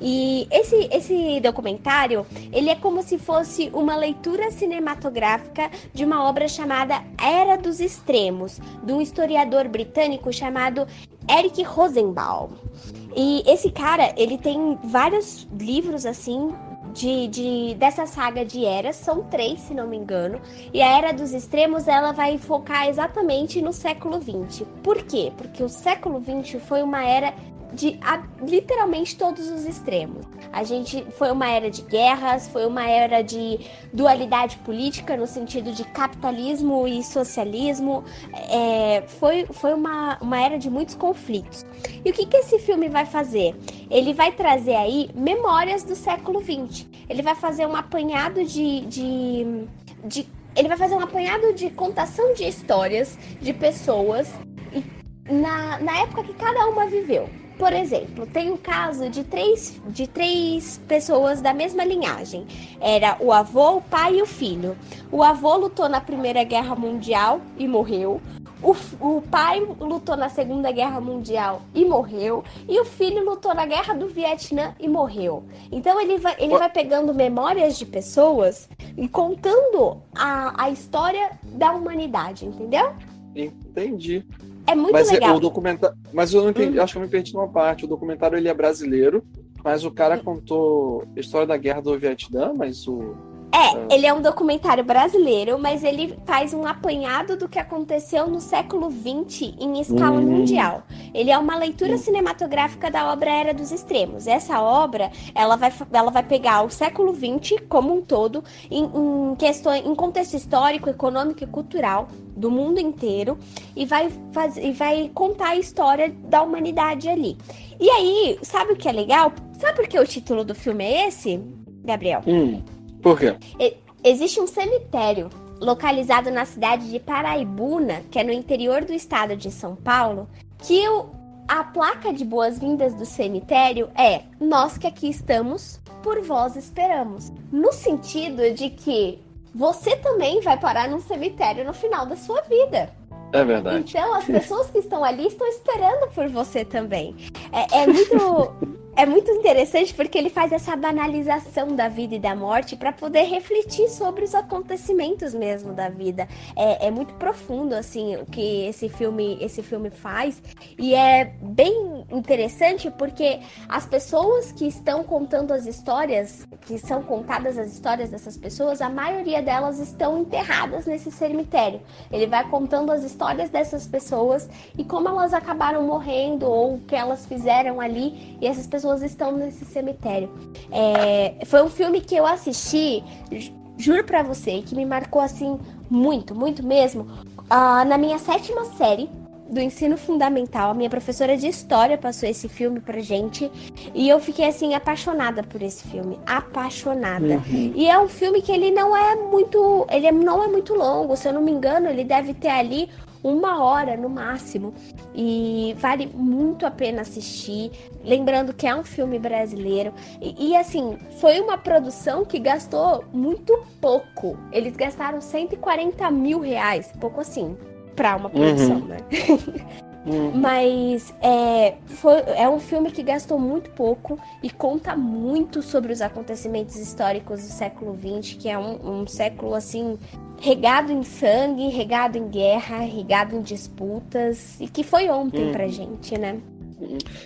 [SPEAKER 2] E esse, esse documentário, ele é como se fosse uma leitura cinematográfica de uma obra chamada Era dos Extremos, de um historiador britânico chamado Eric Rosenbaum. E esse cara, ele tem vários livros assim de, de- dessa saga de eras, são três, se não me engano. E a Era dos Extremos, ela vai focar exatamente no século XX. Por quê? Porque o século XX foi uma era de a- literalmente todos os extremos. A gente foi uma era de guerras, foi uma era de dualidade política no sentido de capitalismo e socialismo. É, foi foi uma, uma era de muitos conflitos. E o que, que esse filme vai fazer? Ele vai trazer aí memórias do século XX. Ele vai fazer um apanhado de, de, de ele vai fazer um apanhado de contação de histórias de pessoas na, na época que cada uma viveu. Por exemplo, tem o caso de três, de três pessoas da mesma linhagem. Era o avô, o pai e o filho. O avô lutou na Primeira Guerra Mundial e morreu. O, o pai lutou na Segunda Guerra Mundial e morreu. E o filho lutou na Guerra do Vietnã e morreu. Então ele vai, ele vai pegando memórias de pessoas e contando a, a história da humanidade, entendeu?
[SPEAKER 1] Entendi.
[SPEAKER 2] É muito
[SPEAKER 1] mas é-
[SPEAKER 2] legal.
[SPEAKER 1] o documentário. Mas eu não entendi,
[SPEAKER 2] Hum.
[SPEAKER 1] acho que eu me perdi numa parte. O documentário ele é brasileiro, mas o cara contou a história da guerra do Vietnã, mas o.
[SPEAKER 2] É, ele é um documentário brasileiro, mas ele faz um apanhado do que aconteceu no século XX em escala
[SPEAKER 1] Hum.
[SPEAKER 2] mundial. Ele é uma leitura cinematográfica da obra Era dos Extremos. Essa obra, ela vai, ela vai pegar o século XX como um todo, em, em questões, em contexto histórico, econômico e cultural do mundo inteiro, e vai, faz, e vai contar a história da humanidade ali. E aí, sabe o que é legal? Sabe por que o título do filme é esse, Gabriel?
[SPEAKER 1] Hum, por quê?
[SPEAKER 2] Existe um cemitério localizado na cidade de Paraibuna, que é no interior do estado de São Paulo, que o- a placa de boas-vindas do cemitério é Nós que aqui estamos, por vós esperamos. No sentido de que você também vai parar num cemitério no final da sua vida.
[SPEAKER 1] É verdade.
[SPEAKER 2] Então, as pessoas que estão ali estão esperando por você também. É, é muito. É muito interessante porque ele faz essa banalização da vida e da morte para poder refletir sobre os acontecimentos mesmo da vida. É, é muito profundo assim o que esse filme esse filme faz e é bem interessante porque as pessoas que estão contando as histórias, que são contadas as histórias dessas pessoas, a maioria delas estão enterradas nesse cemitério. Ele vai contando as histórias dessas pessoas e como elas acabaram morrendo ou o que elas fizeram ali e essas pessoas estão nesse cemitério. É, foi um filme que eu assisti, ju- juro pra você, que me marcou assim muito, muito mesmo, ah, na minha sétima série. do ensino fundamental. A minha professora de história passou esse filme pra gente. E eu fiquei, assim, apaixonada por esse filme. Apaixonada. E é um filme que ele não é muito. Ele não é muito longo. Se eu não me engano, ele deve ter ali uma hora no máximo. E vale muito a pena assistir. Lembrando que é um filme brasileiro. E, e, assim, foi uma produção que gastou muito pouco. Eles gastaram 140 mil reais. Pouco assim, pra uma produção, né?
[SPEAKER 1] Hum.
[SPEAKER 2] Mas é, foi, é um filme que gastou muito pouco e conta muito sobre os acontecimentos históricos do século XX, que é um, um século assim regado em sangue, regado em guerra, regado em disputas, e que foi ontem
[SPEAKER 1] Uhum.
[SPEAKER 2] pra gente, né?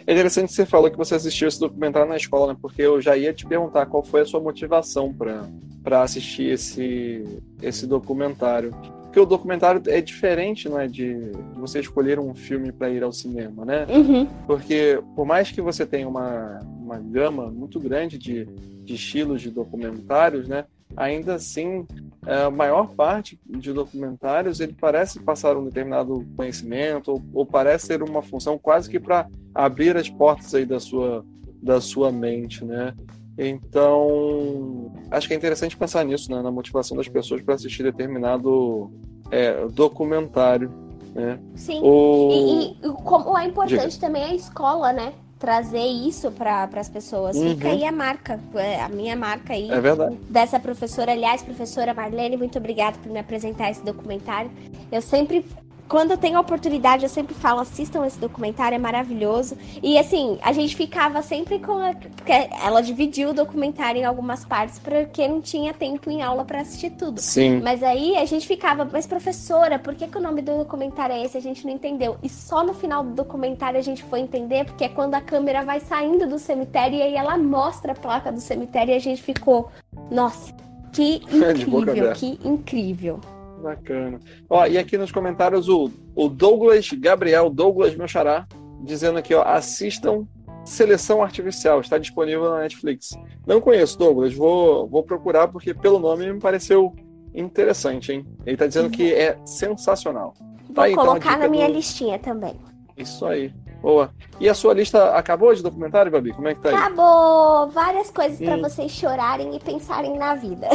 [SPEAKER 1] É interessante que você falou que você assistiu esse documentário na escola, né? Porque eu já ia te perguntar qual foi a sua motivação para assistir esse, esse documentário. Porque o documentário é diferente, não é? De, você escolher um filme para ir ao cinema, né?
[SPEAKER 2] Uhum.
[SPEAKER 1] Porque por mais que você tenha uma, uma gama muito grande de, de estilos de documentários, né? Ainda assim, é, a maior parte de documentários ele parece passar um determinado conhecimento ou, ou parece ter uma função quase que para abrir as portas aí da sua da sua mente, né? Então, acho que é interessante pensar nisso, né? Na motivação das pessoas para assistir determinado é, documentário, né?
[SPEAKER 2] Sim. E, e como é importante também a escola, né? Trazer isso para as pessoas.
[SPEAKER 1] Uhum.
[SPEAKER 2] Fica aí a marca, é, a minha marca aí.
[SPEAKER 1] É verdade.
[SPEAKER 2] dessa professora. Aliás, professora Marlene, muito obrigada por me apresentar esse documentário. Eu sempre, quando eu tenho a oportunidade, eu sempre falo, assistam esse documentário, é maravilhoso. E assim, a gente ficava sempre com a... Porque ela dividiu o documentário em algumas partes, porque não tinha tempo em aula para assistir tudo.
[SPEAKER 1] Sim.
[SPEAKER 2] Mas aí a gente ficava, mas professora, por que, que o nome do documentário é esse? A gente não entendeu. E só no final do documentário a gente foi entender, porque é quando a câmera vai saindo do cemitério e aí ela mostra a placa do cemitério e a gente ficou, nossa, que incrível, que incrível.
[SPEAKER 1] Bacana. Ó, e aqui nos comentários o, o Douglas Gabriel, Douglas meu xará, dizendo aqui, ó, assistam Seleção Artificial, está disponível na Netflix. Não conheço, Douglas, vou, vou procurar porque pelo nome me pareceu interessante, hein? Ele está dizendo que é sensacional.
[SPEAKER 2] Vou
[SPEAKER 1] Tá aí, então,
[SPEAKER 2] colocar
[SPEAKER 1] dica
[SPEAKER 2] na minha
[SPEAKER 1] do-
[SPEAKER 2] listinha também.
[SPEAKER 1] Isso aí. Boa. E a sua lista acabou de documentário, Babi? Como é que tá aí?
[SPEAKER 2] Acabou! Várias coisas
[SPEAKER 1] Hum.
[SPEAKER 2] vocês chorarem e pensarem na vida.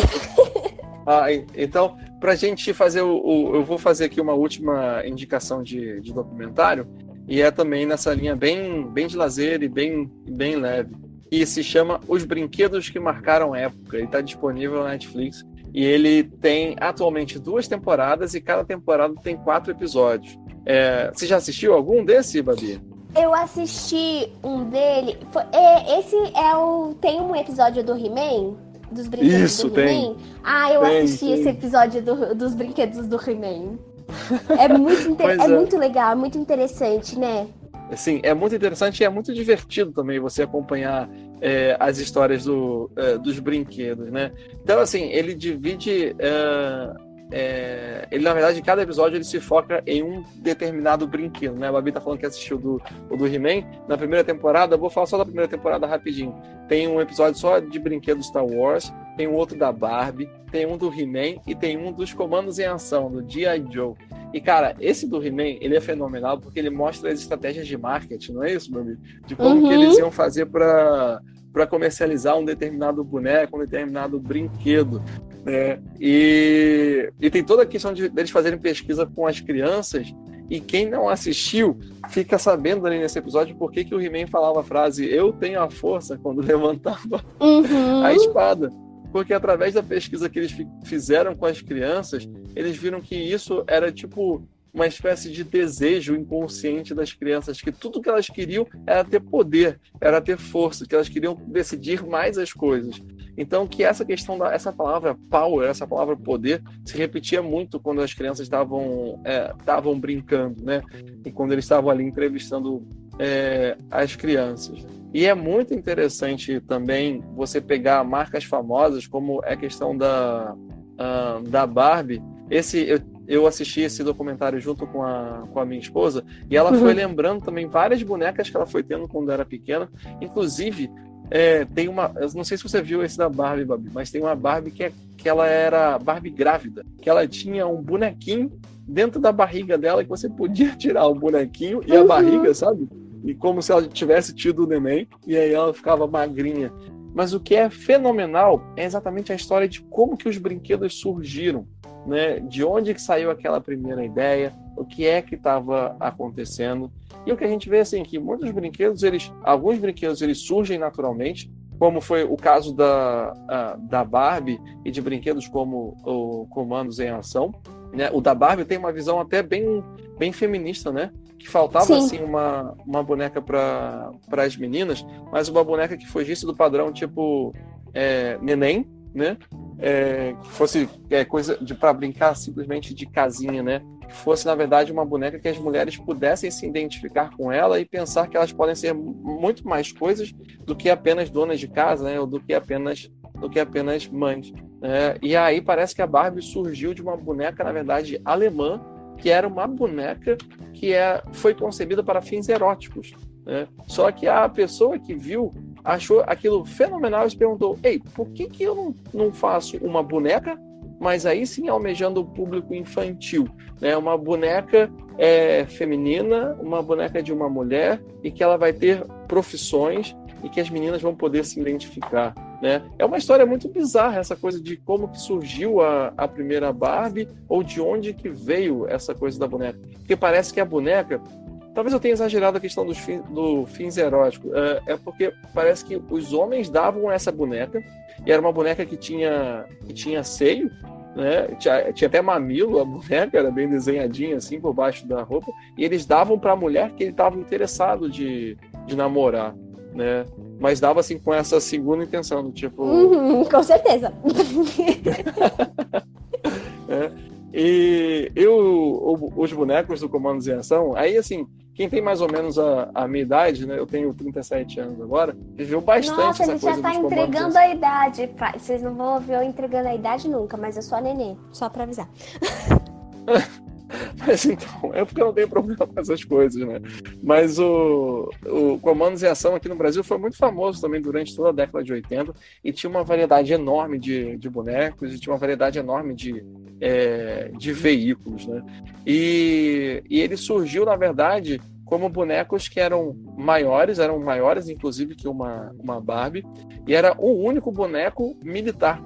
[SPEAKER 1] Ah, e- então, pra gente fazer o, o- Eu vou fazer aqui uma última indicação de, de documentário, e é também nessa linha bem, bem de lazer e bem, bem leve. E se chama Os Brinquedos que Marcaram Época. Ele está disponível na Netflix. E ele tem atualmente duas temporadas, e cada temporada tem quatro episódios. É, você já assistiu algum desse, Babi?
[SPEAKER 2] Eu assisti um dele. foi- é, esse é o. Tem um episódio do He-Man? Dos brinquedos
[SPEAKER 1] Isso,
[SPEAKER 2] do. He-Man? Ah, eu
[SPEAKER 1] Tem,
[SPEAKER 2] assisti
[SPEAKER 1] tem.
[SPEAKER 2] esse episódio do- dos brinquedos do He-Man. É muito, inter- é
[SPEAKER 1] é.
[SPEAKER 2] muito legal, é muito interessante, né?
[SPEAKER 1] Assim, é muito interessante e é muito divertido também você acompanhar é, as histórias do, é, dos brinquedos, né? Então, assim, ele divide. é, é, ele, na verdade, cada episódio ele se foca em um determinado brinquedo, né? A Babi tá falando que assistiu do, o do He-Man. Na primeira temporada, eu vou falar só da primeira temporada rapidinho. Tem um episódio só de brinquedos Star Wars, tem um outro da Barbie, tem um do He-Man e tem um dos comandos em ação, do G.I. Joe. E, cara, esse do He-Man, ele é fenomenal porque ele mostra as estratégias de marketing, não é isso, Babi? De como
[SPEAKER 2] Uhum.
[SPEAKER 1] que eles iam fazer para para comercializar um determinado boneco, um determinado brinquedo. Né? E, e tem toda a questão de eles fazerem pesquisa com as crianças. E quem não assistiu fica sabendo ali nesse episódio por que, que o He-Man falava a frase Eu tenho a força quando levantava
[SPEAKER 2] Uhum.
[SPEAKER 1] a espada. Porque através da pesquisa que eles fi- fizeram com as crianças, eles viram que isso era tipo uma espécie de desejo inconsciente das crianças, que tudo que elas queriam era ter poder, era ter força, que elas queriam decidir mais as coisas. Então que essa questão da essa palavra power, essa palavra poder, se repetia muito quando as crianças estavam é, estavam brincando, né? E quando eles estavam ali entrevistando é, as crianças. E é muito interessante também você pegar marcas famosas, como é a questão da, ah, da Barbie. Esse, eu, eu assisti esse documentário junto com a, com a minha esposa, e ela
[SPEAKER 2] Uhum.
[SPEAKER 1] foi lembrando também várias bonecas que ela foi tendo quando era pequena, inclusive é, tem uma. Eu não sei se você viu esse da Barbie, Babi, mas tem uma Barbie que, é, que ela era Barbie grávida, que ela tinha um bonequinho dentro da barriga dela que você podia tirar o bonequinho e a
[SPEAKER 2] Uhum.
[SPEAKER 1] barriga, sabe? E como se ela tivesse tido o neném, e aí ela ficava magrinha. Mas o que é fenomenal é exatamente a história de como que os brinquedos surgiram, né? De onde que saiu aquela primeira ideia, o que é que estava acontecendo. E o que a gente vê assim que muitos brinquedos, eles, alguns brinquedos eles surgem naturalmente, como foi o caso da, da Barbie e de brinquedos como o Comandos em Ação. Né? O da Barbie tem uma visão até bem, bem feminista, né? Que faltava
[SPEAKER 2] Sim.
[SPEAKER 1] assim uma, uma boneca para as meninas, mas uma boneca que fugisse do padrão tipo é, neném, né? É, que fosse é, coisa de para brincar simplesmente de casinha, né? Que fosse na verdade uma boneca que as mulheres pudessem se identificar com ela e pensar que elas podem ser mu- muito mais coisas do que apenas donas de casa, né? Ou do que apenas do que apenas mães. né? E aí parece que a Barbie surgiu de uma boneca na verdade alemã que era uma boneca que é, foi concebida para fins eróticos. Né? Só que a pessoa que viu achou aquilo fenomenal e perguntou: Ei, por que, que eu não, não faço uma boneca, mas aí sim almejando o público infantil? Né? Uma boneca é, feminina, uma boneca de uma mulher e que ela vai ter profissões e que as meninas vão poder se identificar. Né? É uma história muito bizarra essa coisa de como que surgiu a, a primeira Barbie ou de onde que veio essa coisa da boneca. Porque parece que a boneca Talvez eu tenha exagerado a questão dos fin, do fins eróticos. É, é porque parece que os homens davam essa boneca, e era uma boneca que tinha, que tinha seio, né? Tinha, tinha até mamilo, a boneca era bem desenhadinha assim por baixo da roupa, e eles davam para a mulher que ele estava interessado de, de namorar, né? Mas dava assim com essa segunda intenção, tipo.
[SPEAKER 2] Uhum, com certeza.
[SPEAKER 1] né? E eu, os bonecos do Comandos em Ação, aí assim, quem tem mais ou menos a, a minha idade, né? Eu tenho 37 anos agora, viveu bastante
[SPEAKER 2] Nossa, a
[SPEAKER 1] essa
[SPEAKER 2] gente
[SPEAKER 1] coisa
[SPEAKER 2] já tá
[SPEAKER 1] dos comandos em
[SPEAKER 2] entregando a idade. pai. Vocês não vão ouvir eu entregando a idade nunca, mas eu sou a nenê. Só pra avisar.
[SPEAKER 1] Mas então, é porque eu não tenho problema com essas coisas, né? Mas o, o Comandos em Ação aqui no Brasil foi muito famoso também durante toda a década de 80 e tinha uma variedade enorme de, de bonecos e tinha uma variedade enorme de, é, de veículos, né? E, e ele surgiu, na verdade, como bonecos que eram maiores, eram maiores inclusive que uma, uma Barbie, e era o único boneco militar.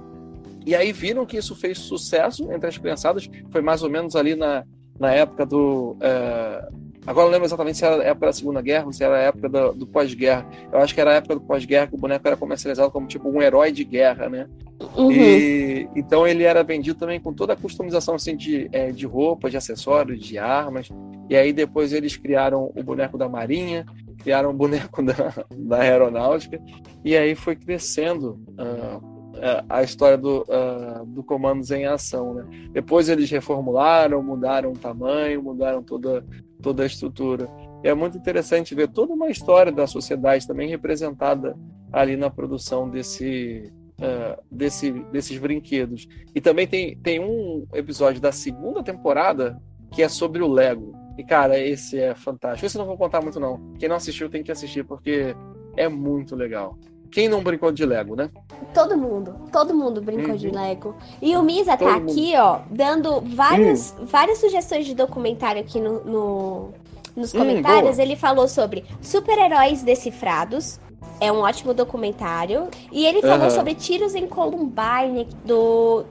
[SPEAKER 1] E aí viram que isso fez sucesso entre as criançadas, foi mais ou menos ali na, na época do. é, Agora não lembro exatamente se era a época da Segunda Guerra ou se era a época do, do pós-guerra. Eu acho que era a época do pós-guerra que o boneco era comercializado como tipo um herói de guerra, né?
[SPEAKER 2] Uhum.
[SPEAKER 1] E, então ele era vendido também com toda a customização assim, de, é, de roupa, de acessórios, de armas. E aí depois eles criaram o boneco da Marinha, criaram o boneco da, da Aeronáutica, e aí foi crescendo ah, a- a história do, ah, do Comandos em Ação. Né? Depois eles reformularam, mudaram o tamanho, mudaram toda, toda a estrutura. E é muito interessante ver toda uma história da sociedade também representada ali na produção desse, ah, desse, desses brinquedos. E também tem, tem um episódio da segunda temporada que é sobre o Lego. E, cara, esse é fantástico. Esse eu não vou contar muito, não. Quem não assistiu tem que assistir, porque é muito legal. Quem não brincou de Lego, né?
[SPEAKER 2] Todo mundo, todo mundo brincou
[SPEAKER 1] Uhum.
[SPEAKER 2] de Lego. E o Misa tá
[SPEAKER 1] Todo mundo. Hum.
[SPEAKER 2] aqui, ó, dando várias, várias sugestões de documentário aqui no, no- nos
[SPEAKER 1] Hum,
[SPEAKER 2] comentários. ele falou sobre super-heróis decifrados. É um ótimo documentário. E ele falou sobre tiros em Columbine, do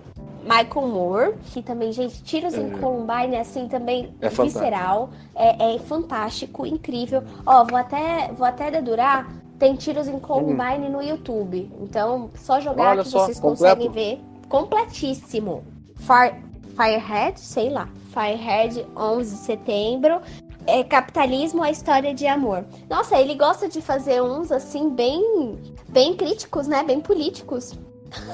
[SPEAKER 2] Michael Moore. Que também, gente, tiros em
[SPEAKER 1] É.
[SPEAKER 2] Columbine, assim, também
[SPEAKER 1] É
[SPEAKER 2] visceral. É, é fantástico, incrível. Ó, vou até, vou até dedurar. Tem tiros em Columbine no YouTube. Então, só jogar
[SPEAKER 1] Hum. Olha
[SPEAKER 2] que
[SPEAKER 1] só,
[SPEAKER 2] vocês
[SPEAKER 1] completo.
[SPEAKER 2] conseguem ver. Completíssimo. Fire, Firehead, sei lá. Firehead, 11 de setembro. É Capitalismo, a história de amor. Nossa, ele gosta de fazer uns assim bem, bem críticos, né? Bem políticos.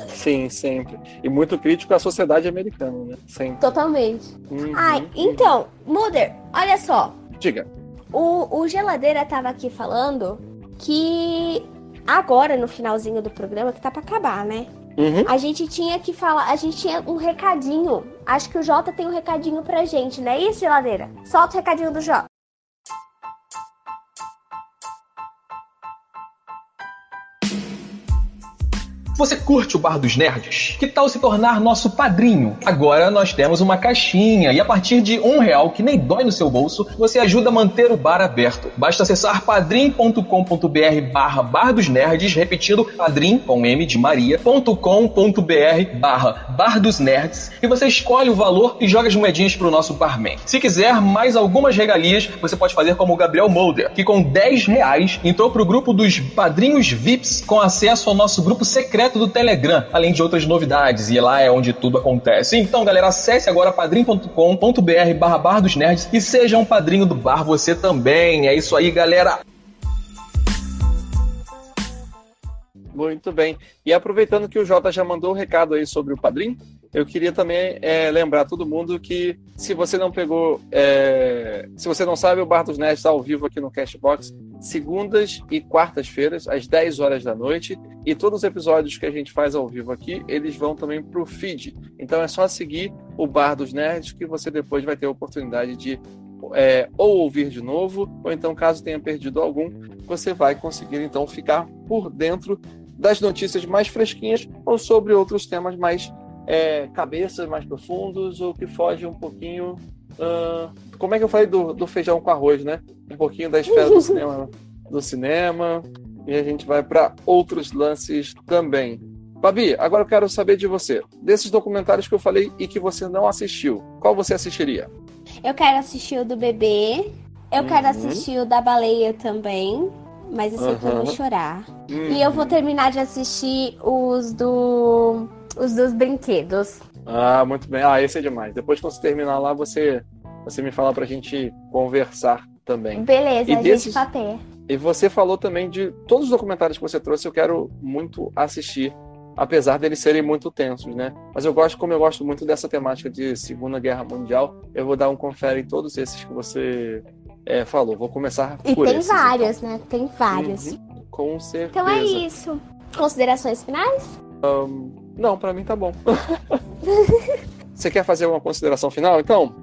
[SPEAKER 1] Sim, sempre. E muito crítico à sociedade americana, né? Sempre.
[SPEAKER 2] Totalmente.
[SPEAKER 1] Uhum,
[SPEAKER 2] Ai,
[SPEAKER 1] uhum.
[SPEAKER 2] então, Mother, olha só.
[SPEAKER 1] Diga.
[SPEAKER 2] O, o Geladeira tava aqui falando que agora, no finalzinho do programa, que tá pra acabar, né?
[SPEAKER 1] Uhum.
[SPEAKER 2] A gente tinha que falar, a gente tinha um recadinho. Acho que o Jota tem um recadinho pra gente, não é isso, Geladeira? Solta o recadinho do Jota.
[SPEAKER 6] Você curte o Bar dos Nerds? Que tal se tornar nosso padrinho? Agora nós temos uma caixinha e a partir de um real, que nem dói no seu bolso, você ajuda a manter o bar aberto. Basta acessar padrim.com.br barra Bar dos Nerds, repetindo padrim com M de Maria.com.br barra Bar dos Nerds e você escolhe o valor e joga as moedinhas pro nosso barman. Se quiser mais algumas regalias, você pode fazer como o Gabriel Molder, que com 10 reais entrou pro grupo dos padrinhos VIPs com acesso ao nosso grupo secreto do Telegram, além de outras novidades, e lá é onde tudo acontece. Então, galera, acesse agora padrim.com.br barra Bar dos Nerds e seja um padrinho do bar você também. É isso aí, galera.
[SPEAKER 1] Muito bem. E aproveitando que o Jota já mandou o recado aí sobre o Padrim, eu queria também é, lembrar todo mundo que se você não pegou, é, se você não sabe, o Bar dos Nerds está ao vivo aqui no Cashbox, segundas e quartas-feiras, às 10 horas da noite, e todos os episódios que a gente faz ao vivo aqui, eles vão também para o feed. Então é só seguir o Bar dos Nerds que você depois vai ter a oportunidade de é, ou ouvir de novo, ou então, caso tenha perdido algum, você vai conseguir então ficar por dentro das notícias mais fresquinhas ou sobre outros temas mais é, cabeças mais profundos ou que fogem um pouquinho. Ah, como é que eu falei do, do feijão com arroz, né? Um pouquinho da esfera do cinema, do cinema e a gente vai para outros lances também. Babi, agora eu quero saber de você. Desses documentários que eu falei e que você não assistiu, qual você assistiria?
[SPEAKER 2] Eu quero assistir o do bebê. Eu quero
[SPEAKER 1] Uhum.
[SPEAKER 2] assistir o da baleia também. Mas esse aqui eu vou chorar.
[SPEAKER 1] Hum.
[SPEAKER 2] E eu vou terminar de assistir os do. Os dos brinquedos.
[SPEAKER 1] Ah, muito bem. Ah, esse é demais. Depois que você terminar lá, você, você me fala pra gente conversar também.
[SPEAKER 2] Beleza,
[SPEAKER 1] E
[SPEAKER 2] a
[SPEAKER 1] desses-
[SPEAKER 2] gente papeia.
[SPEAKER 1] E você falou também de todos os documentários que você trouxe, eu quero muito assistir, apesar deles serem muito tensos, né? Mas eu gosto, como eu gosto muito dessa temática de Segunda Guerra Mundial, eu vou dar um confere em todos esses que você é, falou. Vou começar
[SPEAKER 2] E
[SPEAKER 1] por
[SPEAKER 2] tem
[SPEAKER 1] esses,
[SPEAKER 2] vários, né? Tem
[SPEAKER 1] então.
[SPEAKER 2] vários.
[SPEAKER 1] Uhum, com certeza.
[SPEAKER 2] Então é isso. Considerações finais?
[SPEAKER 1] Não, pra mim tá bom. você quer fazer uma consideração final, então?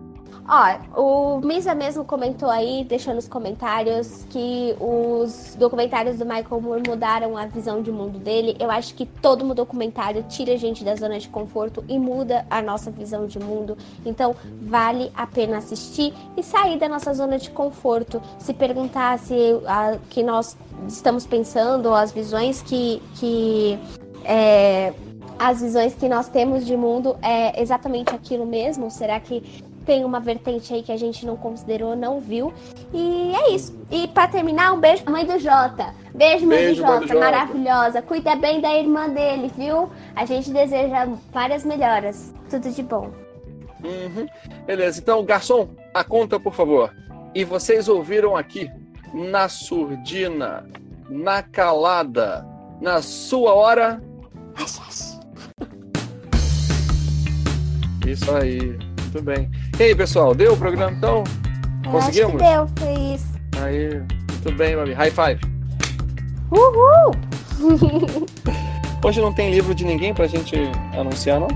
[SPEAKER 2] Ó, o Misa mesmo comentou aí, deixou nos comentários, que os documentários do Michael Moore mudaram a visão de mundo dele. Eu acho que todo um documentário tira a gente da zona de conforto e muda a nossa visão de mundo. Então, vale a pena assistir e sair da nossa zona de conforto. Se perguntar se a, que nós estamos pensando, as visões que. que é, as visões que nós temos de mundo é exatamente aquilo mesmo? Será que tem uma vertente aí que a gente não considerou, não viu? E é isso. E pra terminar, um beijo pra mãe do Jota. Beijo, mãe
[SPEAKER 1] Beijo,
[SPEAKER 2] do Jota, maravilhosa. Cuida bem da irmã dele, viu? A gente deseja várias melhoras. Tudo de bom.
[SPEAKER 1] Uhum. Beleza, então, garçom, a conta, por favor. E vocês ouviram aqui, na surdina, na calada, na sua hora. Isso aí, muito bem. E aí, pessoal, deu o programa então?
[SPEAKER 2] Eu
[SPEAKER 1] Conseguimos?
[SPEAKER 2] Deu, foi isso.
[SPEAKER 1] Aí, muito bem, Babi. High five.
[SPEAKER 2] Uhul!
[SPEAKER 1] Hoje não tem livro de ninguém pra gente anunciar, não?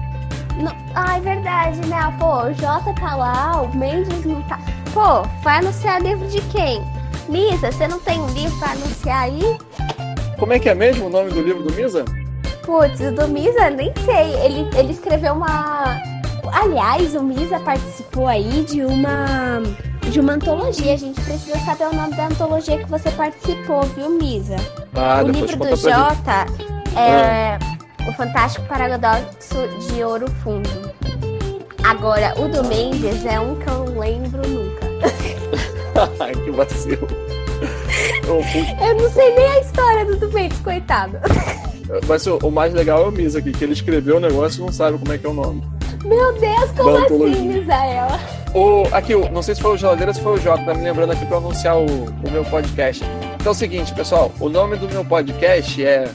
[SPEAKER 2] Não, ah, é verdade, né? Pô, o Jota tá lá, o Mendes não tá. Pô, vai anunciar livro de quem? Lisa, você não tem um livro pra anunciar aí?
[SPEAKER 1] Como é que é mesmo o nome do livro do Misa?
[SPEAKER 2] Putz, o do Misa, nem sei. Ele, ele escreveu uma. Aliás, o Misa participou aí de uma. De uma antologia. A gente precisa saber o nome da antologia que você participou, viu, Misa?
[SPEAKER 1] Ah,
[SPEAKER 2] o livro do. Jota é O Fantástico Paradoxo de Ouro Fundo. Agora, o do Mendes é um que eu não lembro nunca.
[SPEAKER 1] Que vacilo. Eu
[SPEAKER 2] não sei nem a história do do Mendes, coitado.
[SPEAKER 1] Mas o, o mais legal é o Misa aqui, que ele escreveu o negócio e não sabe como é que é o nome.
[SPEAKER 2] Meu Deus, como assim. Misael?
[SPEAKER 1] O, aqui, não sei se foi o Geladeira ou se foi o Jota, tá me lembrando aqui para anunciar o, o meu podcast. Então é o seguinte, pessoal, o nome do meu podcast é